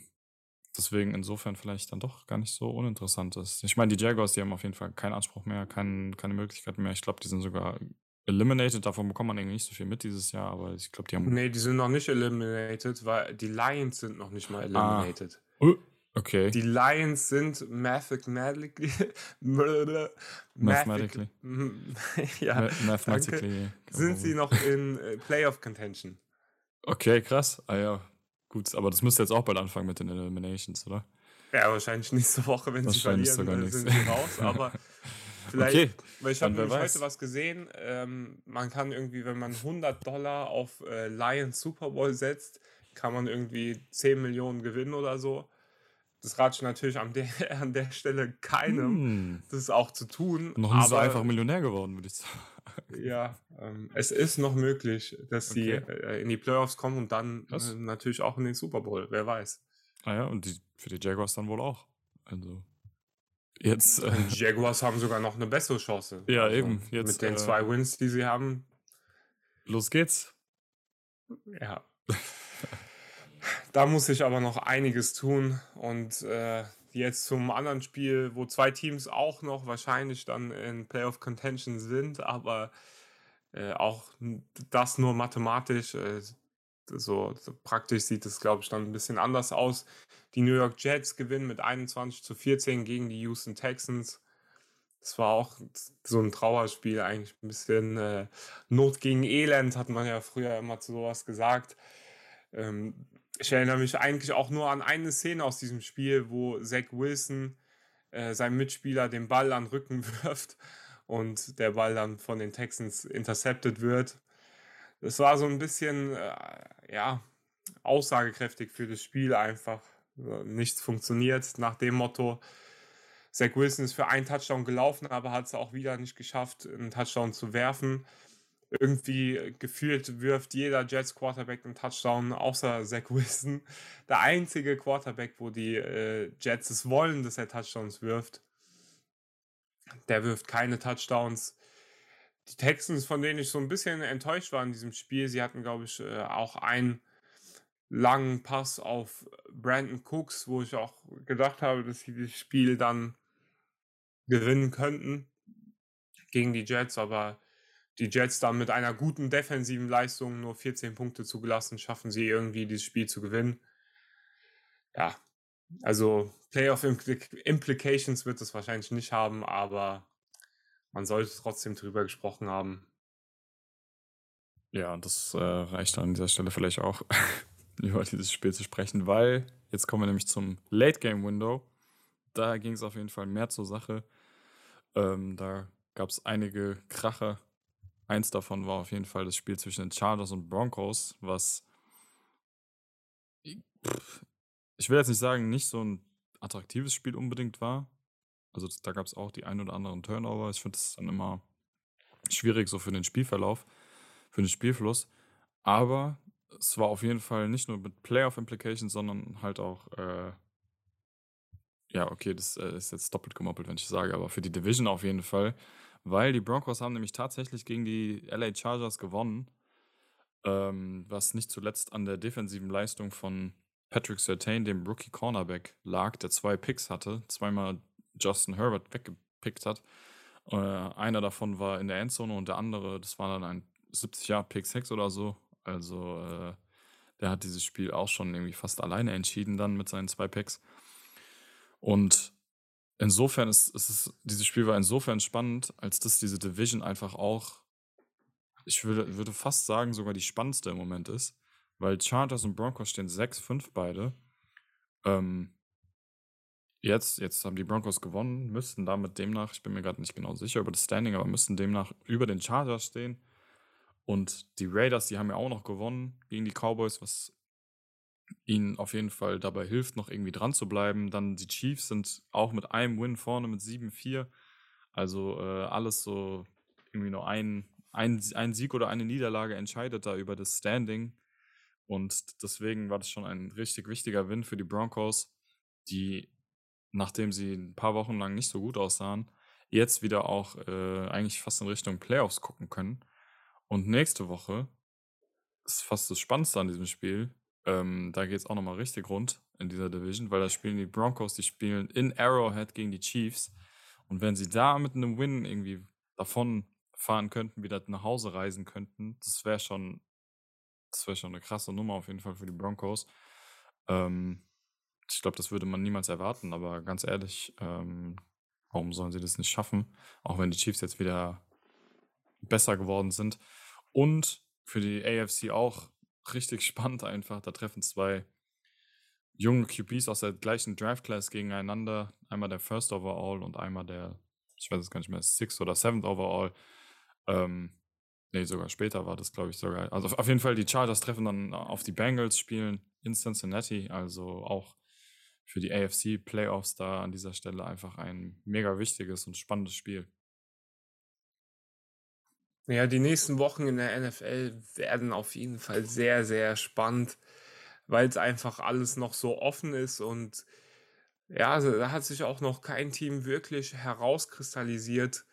Speaker 2: deswegen insofern vielleicht dann doch gar nicht so uninteressant ist. Ich meine, die Jaguars, die haben auf jeden Fall keinen Anspruch mehr, kein, keine Möglichkeiten mehr. Ich glaube, die sind sogar eliminated. Davon bekommt man irgendwie nicht so viel mit dieses Jahr, aber ich glaube, die haben.
Speaker 1: Nee, die sind noch nicht eliminated, weil die Lions sind noch nicht mal ah. eliminated.
Speaker 2: Ah. Okay.
Speaker 1: Die Lions sind mathematically.
Speaker 2: mathematically.
Speaker 1: ja, mathematically. Sind sie noch in äh, Playoff Contention?
Speaker 2: Okay, krass. Ah ja, gut. Aber das müsste jetzt auch bald anfangen mit den Eliminations, oder?
Speaker 1: Ja, wahrscheinlich nächste Woche, wenn sie verlieren, sogar äh, sind sie raus. Aber vielleicht, okay. weil ich habe heute was gesehen. Ähm, man kann irgendwie, wenn man 100 Dollar auf äh, Lions Super Bowl setzt, kann man irgendwie 10 Millionen gewinnen oder so. Das rate ich natürlich an der, an der Stelle keinem, hm. das auch zu tun.
Speaker 2: Noch nicht so einfach Millionär geworden, würde ich sagen.
Speaker 1: Ja, ähm, es ist noch möglich, dass okay. sie äh, in die Playoffs kommen und dann äh, natürlich auch in den Super Bowl, wer weiß.
Speaker 2: Ah ja, und die, für die Jaguars dann wohl auch. Also jetzt.
Speaker 1: Äh, die Jaguars haben sogar noch eine bessere Chance.
Speaker 2: Ja, also, eben.
Speaker 1: Jetzt, mit den äh, zwei Wins, die sie haben.
Speaker 2: Los geht's.
Speaker 1: Ja. Da muss ich aber noch einiges tun. Und äh, jetzt zum anderen Spiel, wo zwei Teams auch noch wahrscheinlich dann in Playoff Contention sind, aber äh, auch das nur mathematisch. Äh, so, praktisch sieht es, glaube ich, dann ein bisschen anders aus. Die New York Jets gewinnen mit 21 zu 14 gegen die Houston Texans. Das war auch so ein Trauerspiel, eigentlich ein bisschen äh, Not gegen Elend, hat man ja früher immer zu sowas gesagt. Ähm, ich erinnere mich eigentlich auch nur an eine Szene aus diesem Spiel, wo Zach Wilson äh, seinem Mitspieler den Ball an den Rücken wirft und der Ball dann von den Texans intercepted wird. Das war so ein bisschen, äh, ja, aussagekräftig für das Spiel einfach. Nichts funktioniert nach dem Motto. Zach Wilson ist für einen Touchdown gelaufen, aber hat es auch wieder nicht geschafft, einen Touchdown zu werfen irgendwie gefühlt wirft jeder Jets Quarterback einen Touchdown, außer Zach Wilson. Der einzige Quarterback, wo die äh, Jets es wollen, dass er Touchdowns wirft. Der wirft keine Touchdowns. Die Texans, von denen ich so ein bisschen enttäuscht war in diesem Spiel, sie hatten, glaube ich, äh, auch einen langen Pass auf Brandon Cooks, wo ich auch gedacht habe, dass sie das Spiel dann gewinnen könnten gegen die Jets, aber die Jets dann mit einer guten defensiven Leistung nur 14 Punkte zugelassen, schaffen sie irgendwie dieses Spiel zu gewinnen. Ja, also Playoff Implications wird es wahrscheinlich nicht haben, aber man sollte trotzdem drüber gesprochen haben.
Speaker 2: Ja, das äh, reicht an dieser Stelle vielleicht auch, über dieses Spiel zu sprechen, weil jetzt kommen wir nämlich zum Late Game Window. da ging es auf jeden Fall mehr zur Sache. Ähm, da gab es einige Kracher. Eins davon war auf jeden Fall das Spiel zwischen den Chargers und Broncos, was ich will jetzt nicht sagen, nicht so ein attraktives Spiel unbedingt war. Also da gab es auch die ein oder anderen Turnover. Ich finde es dann immer schwierig so für den Spielverlauf, für den Spielfluss. Aber es war auf jeden Fall nicht nur mit Playoff-Implications, sondern halt auch, äh, ja, okay, das äh, ist jetzt doppelt gemoppelt, wenn ich sage, aber für die Division auf jeden Fall, weil die Broncos haben nämlich tatsächlich gegen die LA Chargers gewonnen, ähm, was nicht zuletzt an der defensiven Leistung von Patrick Sertain, dem Rookie Cornerback, lag, der zwei Picks hatte, zweimal Justin Herbert weggepickt hat. Äh, einer davon war in der Endzone und der andere, das war dann ein 70 Jahre Pick 6 oder so. Also äh, der hat dieses Spiel auch schon irgendwie fast alleine entschieden dann mit seinen zwei Picks. Und insofern ist, ist es, dieses Spiel war insofern spannend, als dass diese Division einfach auch, ich würde, würde fast sagen, sogar die spannendste im Moment ist, weil Chargers und Broncos stehen 6-5 beide. Ähm, jetzt, jetzt haben die Broncos gewonnen, müssten damit demnach, ich bin mir gerade nicht genau sicher über das Standing, aber müssten demnach über den Chargers stehen. Und die Raiders, die haben ja auch noch gewonnen gegen die Cowboys, was ihnen auf jeden Fall dabei hilft, noch irgendwie dran zu bleiben. Dann die Chiefs sind auch mit einem Win vorne mit 7-4. Also äh, alles so irgendwie nur ein, ein, ein Sieg oder eine Niederlage entscheidet da über das Standing. Und deswegen war das schon ein richtig wichtiger Win für die Broncos, die, nachdem sie ein paar Wochen lang nicht so gut aussahen, jetzt wieder auch äh, eigentlich fast in Richtung Playoffs gucken können. Und nächste Woche ist fast das Spannendste an diesem Spiel. Ähm, da geht es auch nochmal richtig rund in dieser Division, weil da spielen die Broncos, die spielen in Arrowhead gegen die Chiefs. Und wenn sie da mit einem Win irgendwie davon fahren könnten, wieder nach Hause reisen könnten, das wäre schon, das schon eine krasse Nummer auf jeden Fall für die Broncos. Ähm, ich glaube, das würde man niemals erwarten, aber ganz ehrlich, ähm, warum sollen sie das nicht schaffen? Auch wenn die Chiefs jetzt wieder besser geworden sind. Und für die AFC auch richtig spannend einfach. Da treffen zwei junge QBs aus der gleichen Draft Class gegeneinander. Einmal der First Overall und einmal der, ich weiß es gar nicht mehr, Sixth oder Seventh Overall. Ähm, nee, sogar später war das, glaube ich, sogar. Also auf jeden Fall, die Chargers treffen dann auf die Bengals, spielen in Cincinnati. Also auch für die AFC Playoffs da an dieser Stelle einfach ein mega wichtiges und spannendes Spiel.
Speaker 1: Ja, die nächsten Wochen in der NFL werden auf jeden Fall sehr, sehr spannend, weil es einfach alles noch so offen ist und ja, also da hat sich auch noch kein Team wirklich herauskristallisiert,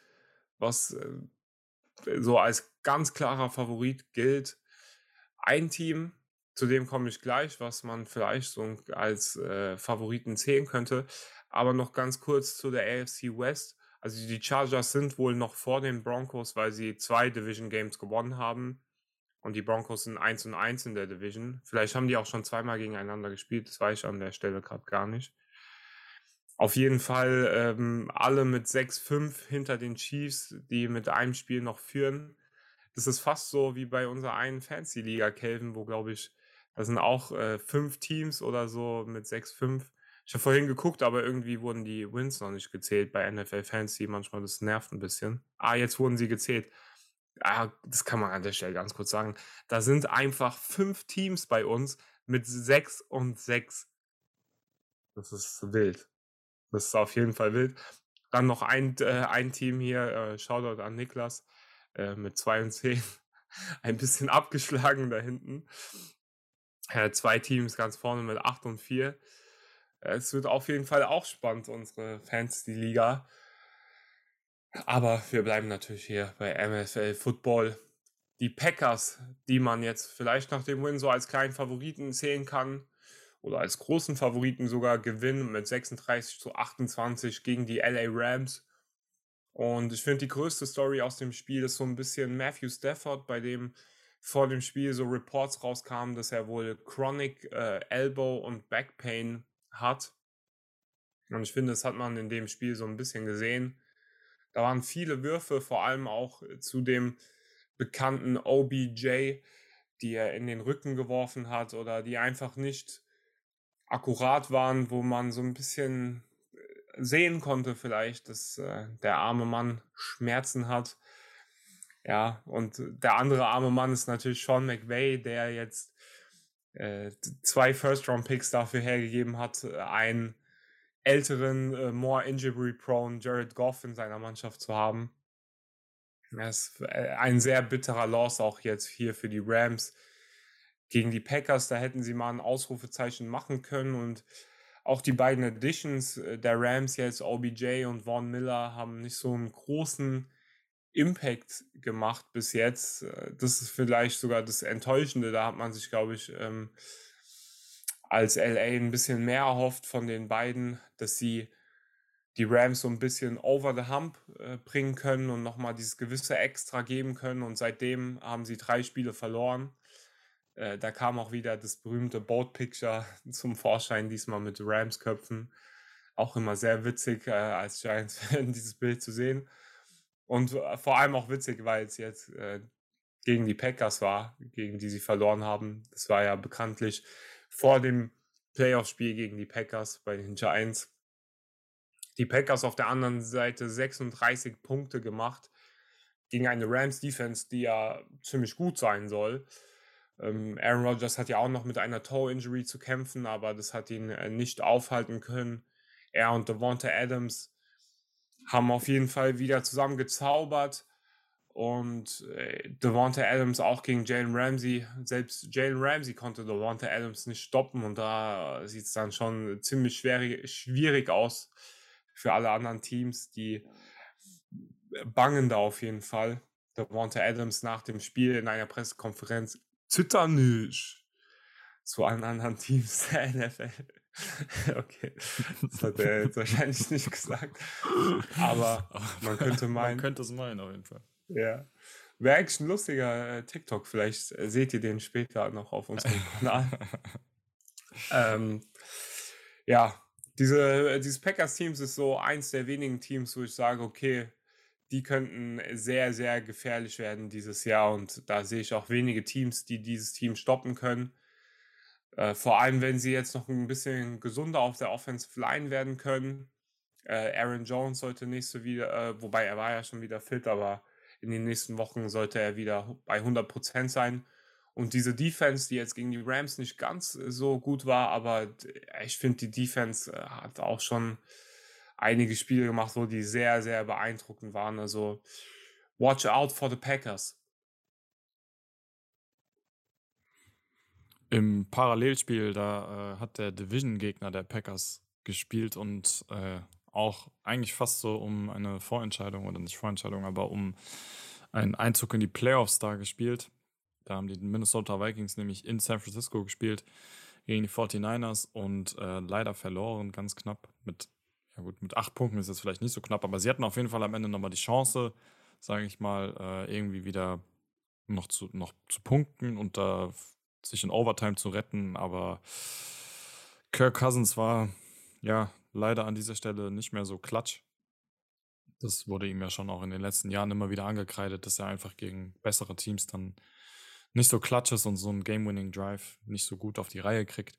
Speaker 1: was äh, so als ganz klarer Favorit gilt. Ein Team, zu dem komme ich gleich, was man vielleicht so als äh, Favoriten zählen könnte, aber noch ganz kurz zu der AFC West. Also die Chargers sind wohl noch vor den Broncos, weil sie zwei Division Games gewonnen haben. Und die Broncos sind 1 und 1 in der Division. Vielleicht haben die auch schon zweimal gegeneinander gespielt, das weiß ich an der Stelle gerade gar nicht. Auf jeden Fall ähm, alle mit 6-5 hinter den Chiefs, die mit einem Spiel noch führen. Das ist fast so wie bei unserer einen Fancy-Liga, Kelvin, wo, glaube ich, da sind auch äh, fünf Teams oder so mit 6-5. Ich habe vorhin geguckt, aber irgendwie wurden die Wins noch nicht gezählt bei NFL Fantasy. Manchmal das nervt ein bisschen. Ah, jetzt wurden sie gezählt. Ah, das kann man an der Stelle ganz kurz sagen. Da sind einfach fünf Teams bei uns mit sechs und sechs. Das ist wild. Das ist auf jeden Fall wild. Dann noch ein, äh, ein Team hier, äh, Shoutout an Niklas, äh, mit zwei und zehn. Ein bisschen abgeschlagen da hinten. Äh, zwei Teams ganz vorne mit acht und vier. Es wird auf jeden Fall auch spannend, unsere Fans, die Liga. Aber wir bleiben natürlich hier bei MFL Football. Die Packers, die man jetzt vielleicht nach dem Win so als kleinen Favoriten zählen kann oder als großen Favoriten sogar gewinnen mit 36 zu 28 gegen die LA Rams. Und ich finde, die größte Story aus dem Spiel ist so ein bisschen Matthew Stafford, bei dem vor dem Spiel so Reports rauskamen, dass er wohl Chronic äh, Elbow und Back Pain hat. Und ich finde, das hat man in dem Spiel so ein bisschen gesehen. Da waren viele Würfe, vor allem auch äh, zu dem bekannten OBJ, die er in den Rücken geworfen hat oder die einfach nicht akkurat waren, wo man so ein bisschen sehen konnte vielleicht, dass äh, der arme Mann Schmerzen hat. Ja, und der andere arme Mann ist natürlich Sean McVay, der jetzt äh, zwei First-Round-Picks dafür hergegeben hat, einen älteren, äh, more injury-prone Jared Goff in seiner Mannschaft zu haben. Das ist äh, ein sehr bitterer Loss auch jetzt hier für die Rams gegen die Packers. Da hätten sie mal ein Ausrufezeichen machen können und auch die beiden Additions äh, der Rams jetzt, OBJ und Vaughn Miller, haben nicht so einen großen Impact gemacht bis jetzt. Äh, das ist vielleicht sogar das Enttäuschende. Da hat man sich, glaube ich, ähm, als LA ein bisschen mehr erhofft von den beiden, dass sie die Rams so ein bisschen over the hump äh, bringen können und nochmal dieses gewisse Extra geben können. Und seitdem haben sie drei Spiele verloren. Äh, da kam auch wieder das berühmte Boat Picture zum Vorschein, diesmal mit Rams-Köpfen. Auch immer sehr witzig, äh, als Giants-Fan dieses Bild zu sehen. Und äh, vor allem auch witzig, weil es jetzt äh, gegen die Packers war, gegen die sie verloren haben. Das war ja bekanntlich vor dem Playoff-Spiel gegen die Packers bei den Giants die Packers auf der anderen Seite 36 Punkte gemacht gegen eine Rams-Defense, die ja ziemlich gut sein soll. Ähm, Aaron Rodgers hat ja auch noch mit einer Toe-Injury zu kämpfen, aber das hat ihn äh, nicht aufhalten können. Er und Devonta Adams haben auf jeden Fall wieder zusammen gezaubert. Und äh, Devonta Adams auch gegen Jalen Ramsey. Selbst Jalen Ramsey konnte Devonta Adams nicht stoppen. Und da sieht es dann schon ziemlich schwierig, schwierig aus für alle anderen Teams, die bangen da auf jeden Fall. Devonta Adams nach dem Spiel in einer Pressekonferenz zitternisch zu allen anderen Teams der NFL. okay, das hat er jetzt wahrscheinlich nicht gesagt. Aber man könnte meinen.
Speaker 2: Man könnte es meinen, auf jeden Fall.
Speaker 1: Ja. Wäre eigentlich ein lustiger äh, TikTok. Vielleicht äh, seht ihr den später noch auf unserem Kanal. ähm, ja, diese, äh, dieses Packers-Teams ist so eins der wenigen Teams, wo ich sage, okay, die könnten sehr, sehr gefährlich werden dieses Jahr. Und da sehe ich auch wenige Teams, die dieses Team stoppen können. Äh, vor allem, wenn sie jetzt noch ein bisschen gesunder auf der Offensive Line werden können. Äh, Aaron Jones sollte nächste wieder, äh, wobei er war ja schon wieder fit, aber in den nächsten Wochen sollte er wieder bei 100% sein. Und diese Defense, die jetzt gegen die Rams nicht ganz äh, so gut war, aber ich finde, die Defense äh, hat auch schon einige Spiele gemacht, wo die sehr, sehr beeindruckend waren. Also, watch out for the Packers.
Speaker 2: Im Parallelspiel, da äh, hat der Division-Gegner der Packers gespielt und äh, auch eigentlich fast so um eine Vorentscheidung oder nicht Vorentscheidung, aber um einen Einzug in die Playoffs da gespielt. Da haben die Minnesota Vikings nämlich in San Francisco gespielt gegen die 49ers und äh, leider verloren, ganz knapp. Mit, ja gut, mit acht Punkten ist es vielleicht nicht so knapp, aber sie hatten auf jeden Fall am Ende nochmal die Chance, sage ich mal, äh, irgendwie wieder noch zu, noch zu punkten und da sich in Overtime zu retten. Aber Kirk Cousins war ja leider an dieser Stelle nicht mehr so klatsch. Das wurde ihm ja schon auch in den letzten Jahren immer wieder angekreidet, dass er einfach gegen bessere Teams dann nicht so klatsch ist und so einen Game-Winning-Drive nicht so gut auf die Reihe kriegt.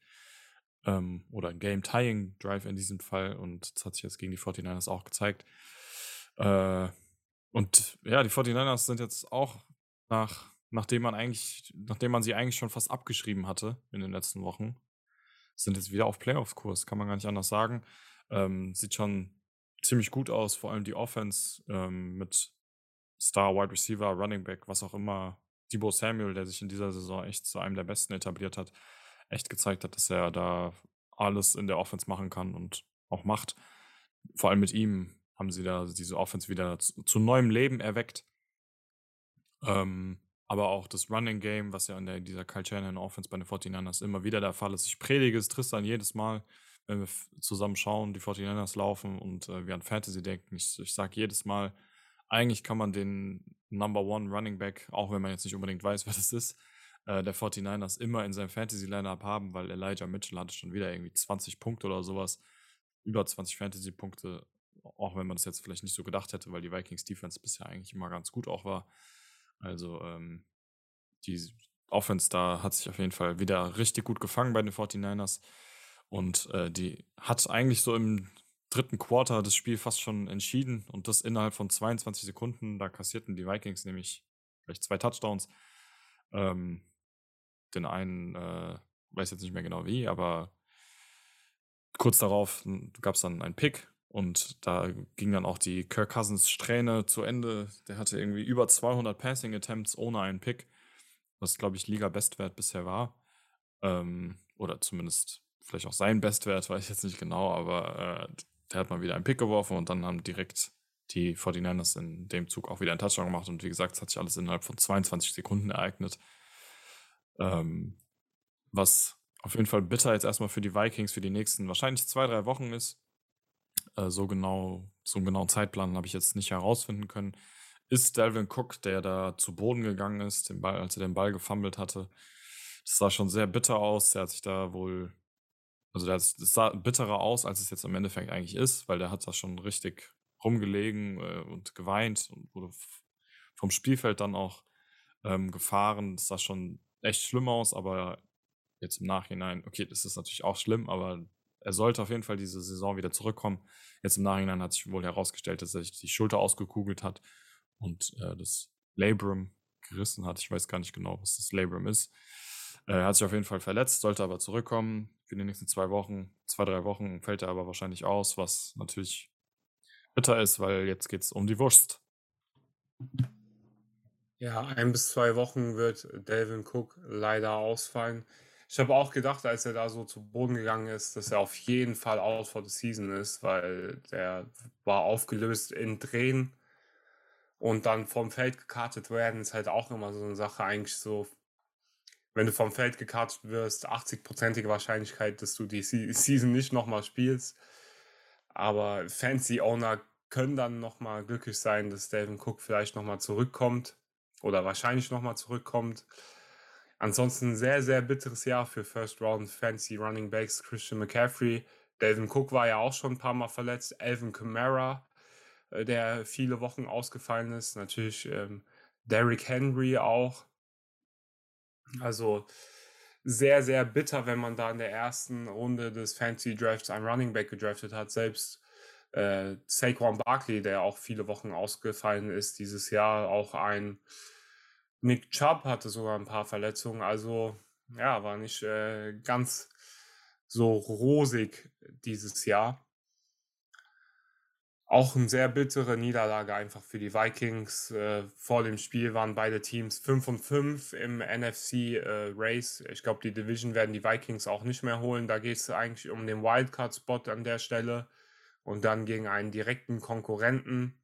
Speaker 2: Ähm, oder Game-Tying-Drive in diesem Fall. Und das hat sich jetzt gegen die 49ers auch gezeigt. Äh, und ja, die 49ers sind jetzt auch nach, nachdem man eigentlich, nachdem man sie eigentlich schon fast abgeschrieben hatte in den letzten Wochen, sind jetzt wieder auf Playoff-Kurs, kann man gar nicht anders sagen. Ähm, sieht schon ziemlich gut aus, vor allem die Offense ähm, mit Star, Wide Receiver, Running Back, was auch immer Debo Samuel, der sich in dieser Saison echt zu einem der Besten etabliert hat, echt gezeigt hat, dass er da alles in der Offense machen kann und auch macht. Vor allem mit ihm haben sie da diese Offense wieder zu, zu neuem Leben erweckt. Ähm, aber auch das Running Game, was ja in der, dieser Kyle Shanahan Offense bei den 49ers immer wieder der Fall ist. Ich predige es Tristan jedes Mal, wenn wir zusammen schauen, die 49ers laufen und äh, wir an Fantasy denken. Ich, ich sage jedes Mal, eigentlich kann man den Number One Running Back, auch wenn man jetzt nicht unbedingt weiß, wer das ist, äh, der 49ers immer in seinem Fantasy-Lineup haben, weil Elijah Mitchell hatte schon wieder irgendwie 20 Punkte oder sowas, über 20 Fantasy-Punkte, auch wenn man das jetzt vielleicht nicht so gedacht hätte, weil die Vikings Defense bisher eigentlich immer ganz gut auch war. Also ähm, die Offense da hat sich auf jeden Fall wieder richtig gut gefangen bei den 49ers und äh, die hat eigentlich so im dritten Quarter das Spiel fast schon entschieden und das innerhalb von 22 Sekunden. Da kassierten die Vikings nämlich vielleicht zwei Touchdowns. Ähm, den einen, äh, weiß jetzt nicht mehr genau wie, aber kurz darauf gab es dann einen Pick und da ging dann auch die Kirk Cousins Strähne zu Ende. Der hatte irgendwie über 200 Passing Attempts ohne einen Pick, was glaube ich Liga-Bestwert bisher war. Ähm, oder zumindest vielleicht auch sein Bestwert, weiß ich jetzt nicht genau, aber äh, der hat mal wieder einen Pick geworfen und dann haben direkt die 49ers in dem Zug auch wieder einen Touchdown gemacht. Und wie gesagt, es hat sich alles innerhalb von 22 Sekunden ereignet. Ähm, was auf jeden Fall bitter jetzt erstmal für die Vikings für die nächsten wahrscheinlich zwei, drei Wochen ist. Äh, so genau, so einen genauen Zeitplan habe ich jetzt nicht herausfinden können. Ist Delvin Cook, der da zu Boden gegangen ist, den Ball, als er den Ball gefummelt hatte. Das sah schon sehr bitter aus. Der hat sich da wohl also das, das sah bitterer aus, als es jetzt im Endeffekt eigentlich ist, weil der hat da schon richtig rumgelegen äh, und geweint und wurde vom Spielfeld dann auch ähm, gefahren. Das sah schon echt schlimm aus, aber jetzt im Nachhinein, okay, das ist natürlich auch schlimm, aber er sollte auf jeden Fall diese Saison wieder zurückkommen. Jetzt im Nachhinein hat sich wohl herausgestellt, dass er sich die Schulter ausgekugelt hat und äh, das Labrum gerissen hat. Ich weiß gar nicht genau, was das Labrum ist. Äh, er hat sich auf jeden Fall verletzt, sollte aber zurückkommen für die nächsten zwei Wochen. Zwei, drei Wochen fällt er aber wahrscheinlich aus, was natürlich bitter ist, weil jetzt geht es um die Wurst.
Speaker 1: Ja, ein bis zwei Wochen wird Delvin Cook leider ausfallen. Ich habe auch gedacht, als er da so zu Boden gegangen ist, dass er auf jeden Fall out for the season ist, weil der war aufgelöst in Drehen und dann vom Feld gekartet werden, ist halt auch immer so eine Sache, eigentlich so wenn du vom Feld gekartet wirst, 80-prozentige Wahrscheinlichkeit, dass du die Season nicht nochmal spielst. Aber Fancy Owner können dann nochmal glücklich sein, dass Devin Cook vielleicht nochmal zurückkommt oder wahrscheinlich nochmal zurückkommt. Ansonsten sehr, sehr bitteres Jahr für First Round Fancy Running Backs Christian McCaffrey. Devin Cook war ja auch schon ein paar Mal verletzt. Alvin Kamara, äh, der viele Wochen ausgefallen ist. Natürlich ähm, Derrick Henry auch. Also sehr, sehr bitter, wenn man da in der ersten Runde des Fantasy Drafts einen Running Back gedraftet hat. Selbst äh, Saquon Barkley, der auch viele Wochen ausgefallen ist dieses Jahr, auch ein Nick Chubb hatte sogar ein paar Verletzungen. Also ja, war nicht äh, ganz so rosig dieses Jahr. Auch eine sehr bittere Niederlage einfach für die Vikings. Äh, vor dem Spiel waren beide Teams 5 und 5 im NFC äh, Race. Ich glaube, die Division werden die Vikings auch nicht mehr holen. Da geht es eigentlich um den Wildcard-Spot an der Stelle und dann gegen einen direkten Konkurrenten.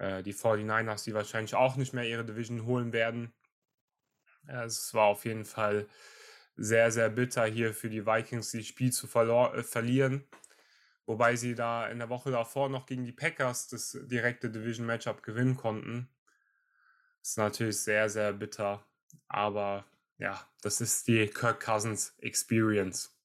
Speaker 1: Äh, die 49ers, die wahrscheinlich auch nicht mehr ihre Division holen werden. Es war auf jeden Fall sehr, sehr bitter hier für die Vikings, das Spiel zu äh, verlieren. Wobei sie da in der Woche davor noch gegen die Packers das direkte Division-Matchup gewinnen konnten. Das ist natürlich sehr, sehr bitter. Aber ja, das ist die Kirk Cousins Experience.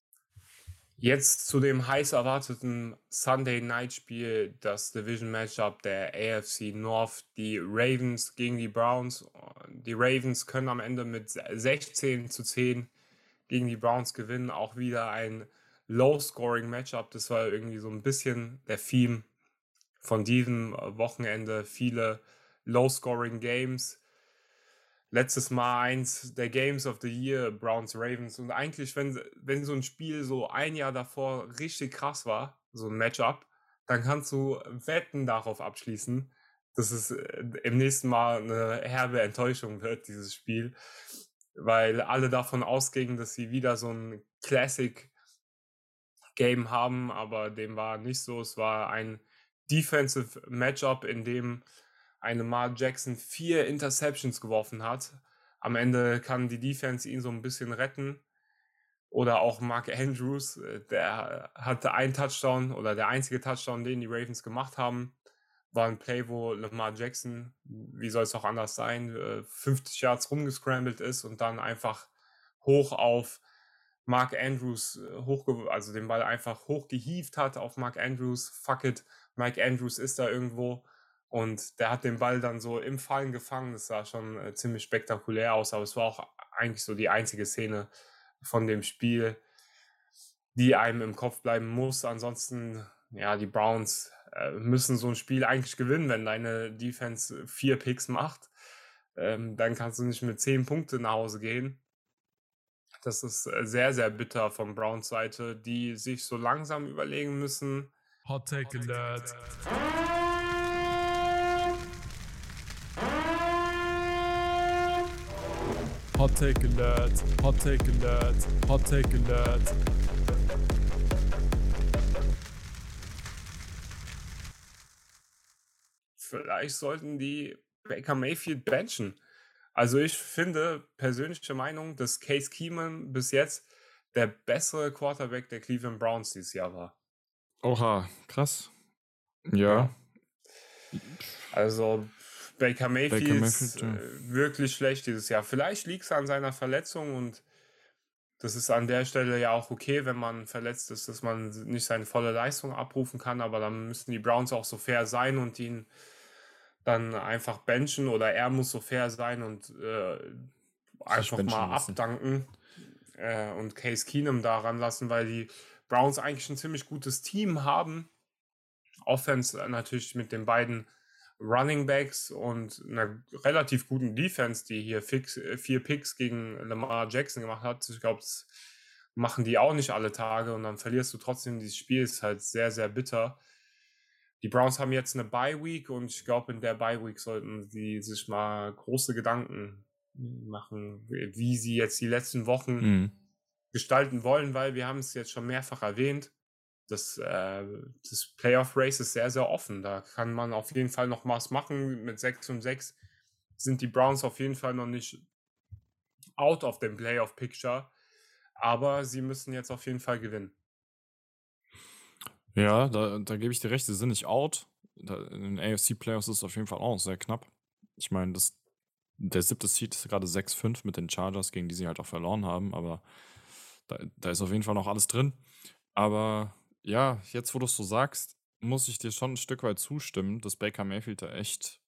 Speaker 1: Jetzt zu dem heiß erwarteten Sunday Night Spiel, das Division Matchup der AFC North, die Ravens gegen die Browns. Die Ravens können am Ende mit 16 zu 10 gegen die Browns gewinnen. Auch wieder ein Low-Scoring-Matchup. Das war irgendwie so ein bisschen der Theme von diesem Wochenende. Viele Low-Scoring-Games. Letztes Mal eins der Games of the Year, Browns Ravens. Und eigentlich, wenn, wenn so ein Spiel so ein Jahr davor richtig krass war, so ein Matchup, dann kannst du Wetten darauf abschließen, dass es äh, im nächsten Mal eine herbe Enttäuschung wird, dieses Spiel. Weil alle davon ausgingen, dass sie wieder so ein Classic Game haben, aber dem war nicht so. Es war ein Defensive Matchup, in dem eine Mar Jackson vier Interceptions geworfen hat. Am Ende kann die Defense ihn so ein bisschen retten. Oder auch Mark Andrews, äh, der hatte einen Touchdown oder der einzige Touchdown, den die Ravens gemacht haben, war ein Play, wo Lamar Jackson, wie soll es auch anders sein, 50 äh, Yards rumgescrambled ist und dann einfach hoch auf Mark Andrews äh, hochge also den Ball einfach hochgehievt hat auf Mark Andrews. Fuck it, Mike Andrews ist da irgendwo. Und der hat den Ball dann so im Fallen gefangen. Das sah schon äh, ziemlich spektakulär aus, aber es war auch eigentlich so die einzige Szene von dem Spiel, die einem im Kopf bleiben muss. Ansonsten ja, die Browns äh, müssen so ein Spiel eigentlich gewinnen, wenn deine Defense vier Picks macht. Ähm, dann kannst du nicht mit zehn Punkten nach Hause gehen. Das ist äh, sehr, sehr bitter von Browns Seite, die sich so langsam überlegen müssen. Hot Take Alert. Hot Take Alert. Hot Take Alert. Hot Take Alert. Vielleicht sollten die Baker Mayfield benchen. Also ich finde, persönliche Meinung, dass Case Keenum bis jetzt der bessere Quarterback der Cleveland Browns dieses Jahr war.
Speaker 2: Oha, krass. Ja.
Speaker 1: Also Baker Mayfield, Baker Mayfield ja. Äh, wirklich schlecht dieses Jahr. Vielleicht liegt es an seiner Verletzung und das ist an der Stelle ja auch okay, wenn man verletzt ist, dass man nicht seine volle Leistung abrufen kann, aber dann müssen die Browns auch so fair sein und ihn dann einfach benchen oder er muss so fair sein und äh, einfach mal abdanken äh, und Case Keenum daran lassen, weil die Browns eigentlich ein ziemlich gutes Team haben. Offense natürlich mit den beiden Running Backs und einer relativ guten Defense, die hier fix, äh, vier Picks gegen Lamar Jackson gemacht hat. Ich glaube, das machen die auch nicht alle Tage und dann verlierst du trotzdem dieses Spiel. Ist halt sehr, sehr bitter. Die Browns haben jetzt eine Bye Week und ich glaube, in der Bye Week sollten sie sich mal große Gedanken machen, wie sie jetzt die letzten Wochen mhm. gestalten wollen, weil wir haben es jetzt schon mehrfach erwähnt das, äh, das Playoff Race ist sehr, sehr offen. Da kann man auf jeden Fall noch was machen. Mit 6 und 6 sind die Browns auf jeden Fall noch nicht out of dem Playoff Picture. Aber sie müssen jetzt auf jeden Fall gewinnen.
Speaker 2: Ja, da, da gebe ich dir recht, sie sind nicht out. Da, in den AFC Playoffs ist es auf jeden Fall auch sehr knapp. Ich meine, das, der siebte Seed ist gerade 6-5 mit den Chargers, gegen die sie halt auch verloren haben, aber da, da ist auf jeden Fall noch alles drin. Aber ja, jetzt, wo du es so sagst, muss ich dir schon ein Stück weit zustimmen, dass Baker Mayfield da echt,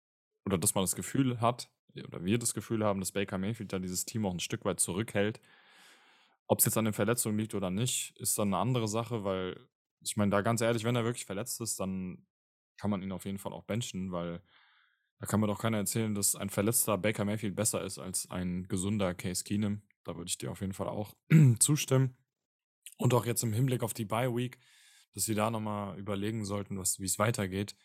Speaker 2: oder dass man das Gefühl hat, oder wir das Gefühl haben, dass Baker Mayfield da dieses Team auch ein Stück weit zurückhält. Ob es jetzt an den Verletzungen liegt oder nicht, ist dann eine andere Sache, weil ich meine, da ganz ehrlich, wenn er wirklich verletzt ist, dann kann man ihn auf jeden Fall auch benchen, weil da kann mir doch keiner erzählen, dass ein verletzter Baker Mayfield besser ist als ein gesunder Case Keenum. Da würde ich dir auf jeden Fall auch zustimmen. Und auch jetzt im Hinblick auf die Bye Week dass sie da nochmal überlegen sollten, wie es weitergeht,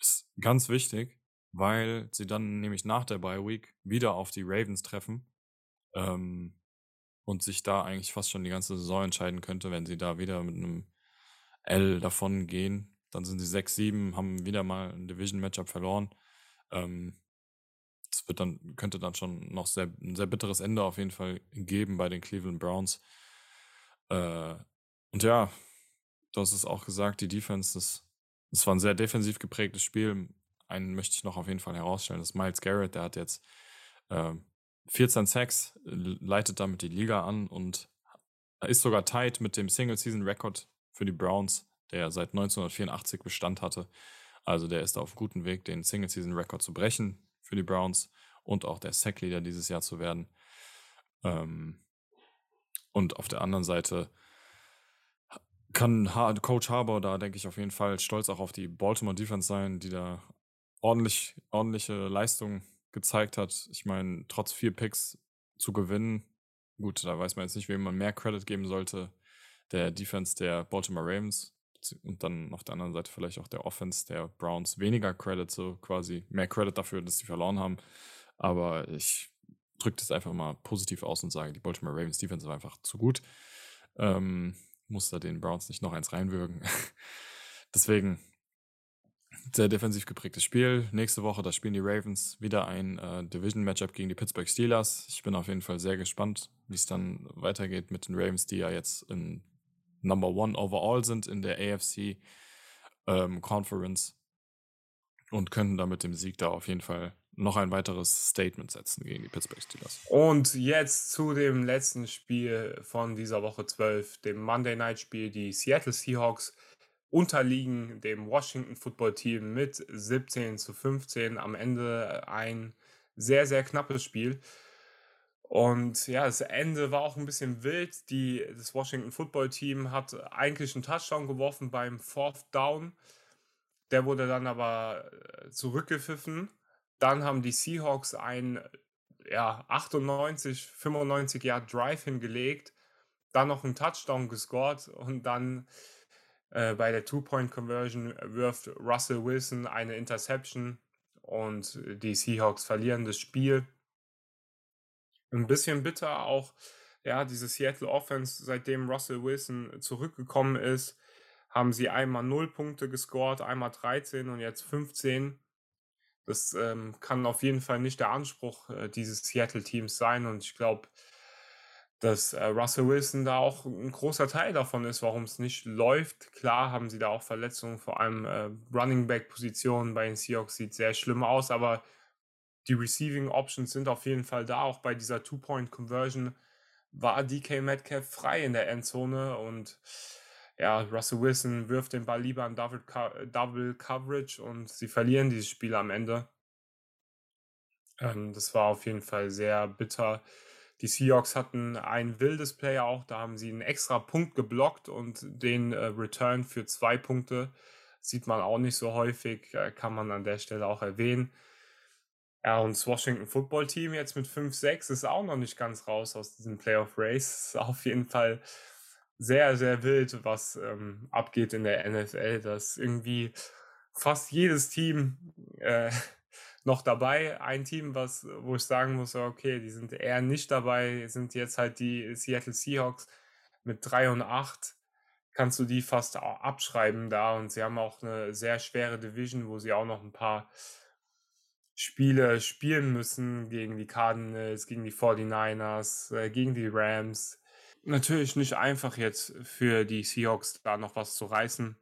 Speaker 2: ist ganz wichtig, weil sie dann nämlich nach der Bye Week wieder auf die Ravens treffen ähm, und sich da eigentlich fast schon die ganze Saison entscheiden könnte, wenn sie da wieder mit einem L davon gehen. Dann sind sie 6-7, haben wieder mal ein Division-Matchup verloren. Ähm, es wird dann, könnte dann schon noch sehr, ein sehr bitteres Ende auf jeden Fall geben bei den Cleveland Browns. Äh, und ja, du hast es auch gesagt, die Defense, das, das war ein sehr defensiv geprägtes Spiel. Einen möchte ich noch auf jeden Fall herausstellen, das ist Miles Garrett, der hat jetzt äh, 14 Sacks, leitet damit die Liga an und ist sogar tight mit dem Single-Season-Record für die Browns, der seit 1984 Bestand hatte. Also der ist auf gutem Weg, den Single-Season-Record zu brechen für die Browns und auch der Sack-Leader dieses Jahr zu werden. Ähm, und auf der anderen Seite kann Coach Harbour da, denke ich, auf jeden Fall stolz auch auf die Baltimore Defense sein, die da ordentlich, ordentliche Leistung gezeigt hat. Ich meine, trotz vier Picks zu gewinnen, gut, da weiß man jetzt nicht, wem man mehr Credit geben sollte. Der Defense der Baltimore Ravens und dann auf der anderen Seite vielleicht auch der Offense der Browns weniger Credit, so quasi mehr Credit dafür, dass sie verloren haben. Aber ich drücke das einfach mal positiv aus und sage, die Baltimore Ravens Defense war einfach zu gut. Ähm, muss da den Browns nicht noch eins reinwürgen. Deswegen sehr defensiv geprägtes Spiel. Nächste Woche, da spielen die Ravens wieder ein äh, Division-Matchup gegen die Pittsburgh Steelers. Ich bin auf jeden Fall sehr gespannt, wie es dann weitergeht mit den Ravens, die ja jetzt in Number One overall sind in der AFC ähm, Conference und können da mit dem Sieg da auf jeden Fall noch ein weiteres Statement setzen gegen die Pittsburgh Steelers.
Speaker 1: Und jetzt zu dem letzten Spiel von dieser Woche 12, dem Monday Night Spiel. Die Seattle Seahawks unterliegen dem Washington Football Team mit 17 zu 15. Am Ende ein sehr, sehr knappes Spiel. Und ja, das Ende war auch ein bisschen wild. Die, das Washington Football Team hat eigentlich einen Touchdown geworfen beim Fourth Down. Der wurde dann aber äh, zurückgepfiffen. Dann haben die Seahawks ein ja, 98, 95 Yard Drive hingelegt, dann noch einen Touchdown gescored und dann äh, bei der Two-Point-Conversion wirft Russell Wilson eine Interception und die Seahawks verlieren das Spiel. Ein bisschen bitter auch, ja, diese Seattle Offense, seitdem Russell Wilson zurückgekommen ist, haben sie einmal 0 Punkte gescored, einmal 13 und jetzt 15. Das ähm, kann auf jeden Fall nicht der Anspruch äh, dieses Seattle-Teams sein. Und ich glaube, dass äh, Russell Wilson da auch ein großer Teil davon ist, warum es nicht läuft. Klar haben sie da auch Verletzungen, vor allem äh, Running Back-Positionen bei den Seahawks sieht sehr schlimm aus, aber die Receiving Options sind auf jeden Fall da. Auch bei dieser Two-Point-Conversion war DK Metcalf frei in der Endzone und ja, Russell Wilson wirft den Ball lieber an Double, Double Coverage und sie verlieren dieses Spiel am Ende. Ähm, das war auf jeden Fall sehr bitter. Die Seahawks hatten ein wildes Play auch, da haben sie einen extra Punkt geblockt und den äh, Return für zwei Punkte. Sieht man auch nicht so häufig, äh, kann man an der Stelle auch erwähnen. Ja, und das Washington Football Team jetzt mit 5-6 ist auch noch nicht ganz raus aus diesem Playoff Race. Auf jeden Fall sehr, sehr wild, was ähm, abgeht in der NFL, dass irgendwie fast jedes Team äh, noch dabei. Ein Team, was, wo ich sagen muss, okay, die sind eher nicht dabei, sind jetzt halt die Seattle Seahawks mit 3 und 8. Kannst du die fast abschreiben da und sie haben auch eine sehr schwere Division, wo sie auch noch ein paar Spiele spielen müssen gegen die Cardinals, gegen die 49ers, äh, gegen die Rams natürlich nicht einfach jetzt für die Seahawks da noch was zu reißen.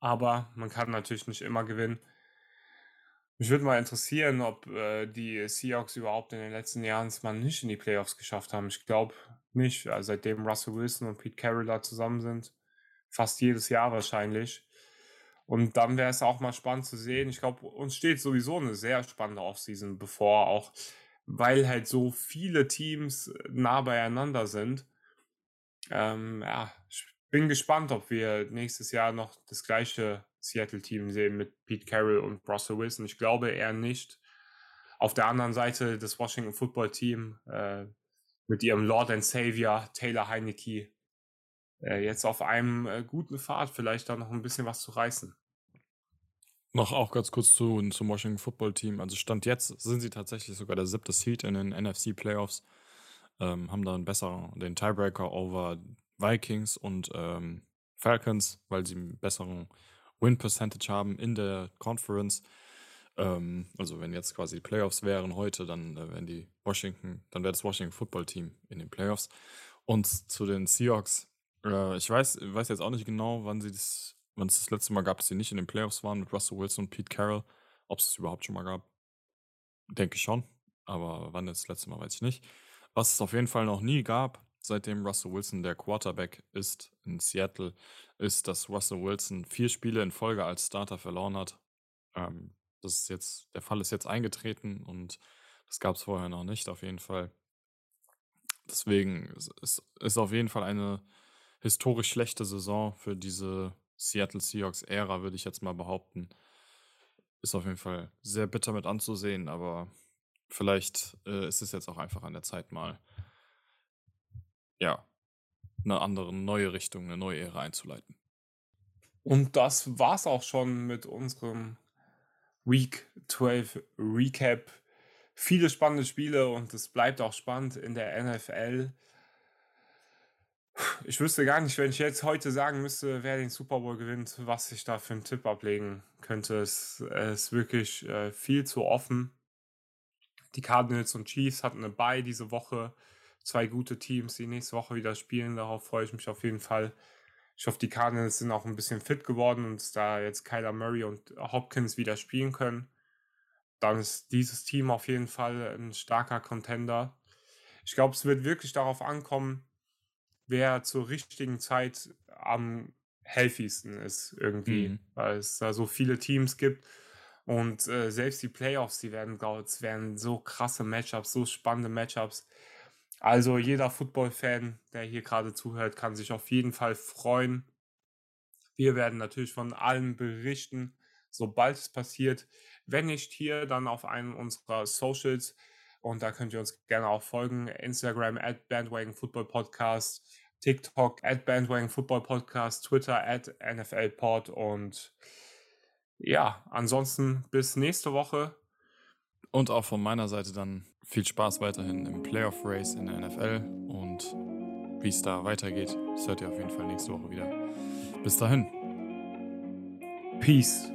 Speaker 1: Aber man kann natürlich nicht immer gewinnen. Mich würde mal interessieren, ob äh, die Seahawks überhaupt in den letzten Jahren es mal nicht in die Playoffs geschafft haben. Ich glaube nicht. Also seitdem Russell Wilson und Pete Carroll da zusammen sind, fast jedes Jahr wahrscheinlich. Und dann wäre es auch mal spannend zu sehen. Ich glaube, uns steht sowieso eine sehr spannende Offseason bevor. Auch weil halt so viele Teams äh, nah beieinander sind. Ähm, ja, ich bin gespannt, ob wir nächstes Jahr noch das gleiche Seattle-Team sehen mit Pete Carroll und Russell Wilson. Ich glaube eher nicht. Auf der anderen Seite das Washington Football Team äh, mit ihrem Lord and Savior Taylor Heineke äh, jetzt auf einem äh, guten Pfad, vielleicht da noch ein bisschen was zu reißen.
Speaker 2: Noch auch ganz kurz zu, zum Washington Football Team. Also Stand jetzt sind sie tatsächlich sogar der siebte Seed in den NFC Playoffs. Ähm, haben dann besser den Tiebreaker over Vikings und ähm, Falcons, weil sie einen besseren Win Percentage haben in der Conference. Ähm, also wenn jetzt quasi die Playoffs wären heute, dann äh, wären die Washington, dann wäre das Washington Football Team in den Playoffs. Und zu den Seahawks, äh, ich weiß, weiß jetzt auch nicht genau, wann sie das wenn es das letzte Mal gab, dass sie nicht in den Playoffs waren mit Russell Wilson und Pete Carroll. Ob es es überhaupt schon mal gab, denke ich schon. Aber wann das letzte Mal, weiß ich nicht. Was es auf jeden Fall noch nie gab, seitdem Russell Wilson der Quarterback ist in Seattle, ist, dass Russell Wilson vier Spiele in Folge als Starter verloren hat. Ähm, das ist jetzt, der Fall ist jetzt eingetreten und das gab es vorher noch nicht, auf jeden Fall. Deswegen ist es auf jeden Fall eine historisch schlechte Saison für diese Seattle Seahawks-Ära, würde ich jetzt mal behaupten. Ist auf jeden Fall sehr bitter mit anzusehen, aber vielleicht äh, ist es jetzt auch einfach an der Zeit mal, ja, eine andere, neue Richtung, eine neue Ära einzuleiten.
Speaker 1: Und das war's auch schon mit unserem Week 12 Recap. Viele spannende Spiele und es bleibt auch spannend in der NFL. Ich wüsste gar nicht, wenn ich jetzt heute sagen müsste, wer den Super Bowl gewinnt, was ich da für einen Tipp ablegen könnte. Es ist wirklich äh, viel zu offen. Die Cardinals und Chiefs hatten eine Bye diese Woche. Zwei gute Teams, die nächste Woche wieder spielen. Darauf freue ich mich auf jeden Fall. Ich hoffe, die Cardinals sind auch ein bisschen fit geworden und da jetzt Kyler Murray und Hopkins wieder spielen können, dann ist dieses Team auf jeden Fall ein starker Contender. Ich glaube, es wird wirklich darauf ankommen, wer zur richtigen Zeit am healthiesten ist irgendwie, mhm. weil es da so viele Teams gibt Und äh, selbst die Playoffs, die werden, es werden so krasse Matchups, so spannende Matchups. Also jeder Football-Fan, der hier gerade zuhört, kann sich auf jeden Fall freuen. Wir werden natürlich von allem berichten, sobald es passiert. Wenn nicht hier, dann auf einem unserer Socials. Und da könnt ihr uns gerne auch folgen. Instagram at Bandwagon Football Podcast, TikTok at Bandwagon Football Podcast, Twitter at NFL Pod und ja, ansonsten bis nächste Woche.
Speaker 2: Und auch von meiner Seite dann viel Spaß weiterhin im Playoff Race in der NFL und wie es da weitergeht, das hört ihr auf jeden Fall nächste Woche wieder. Bis dahin.
Speaker 1: Peace.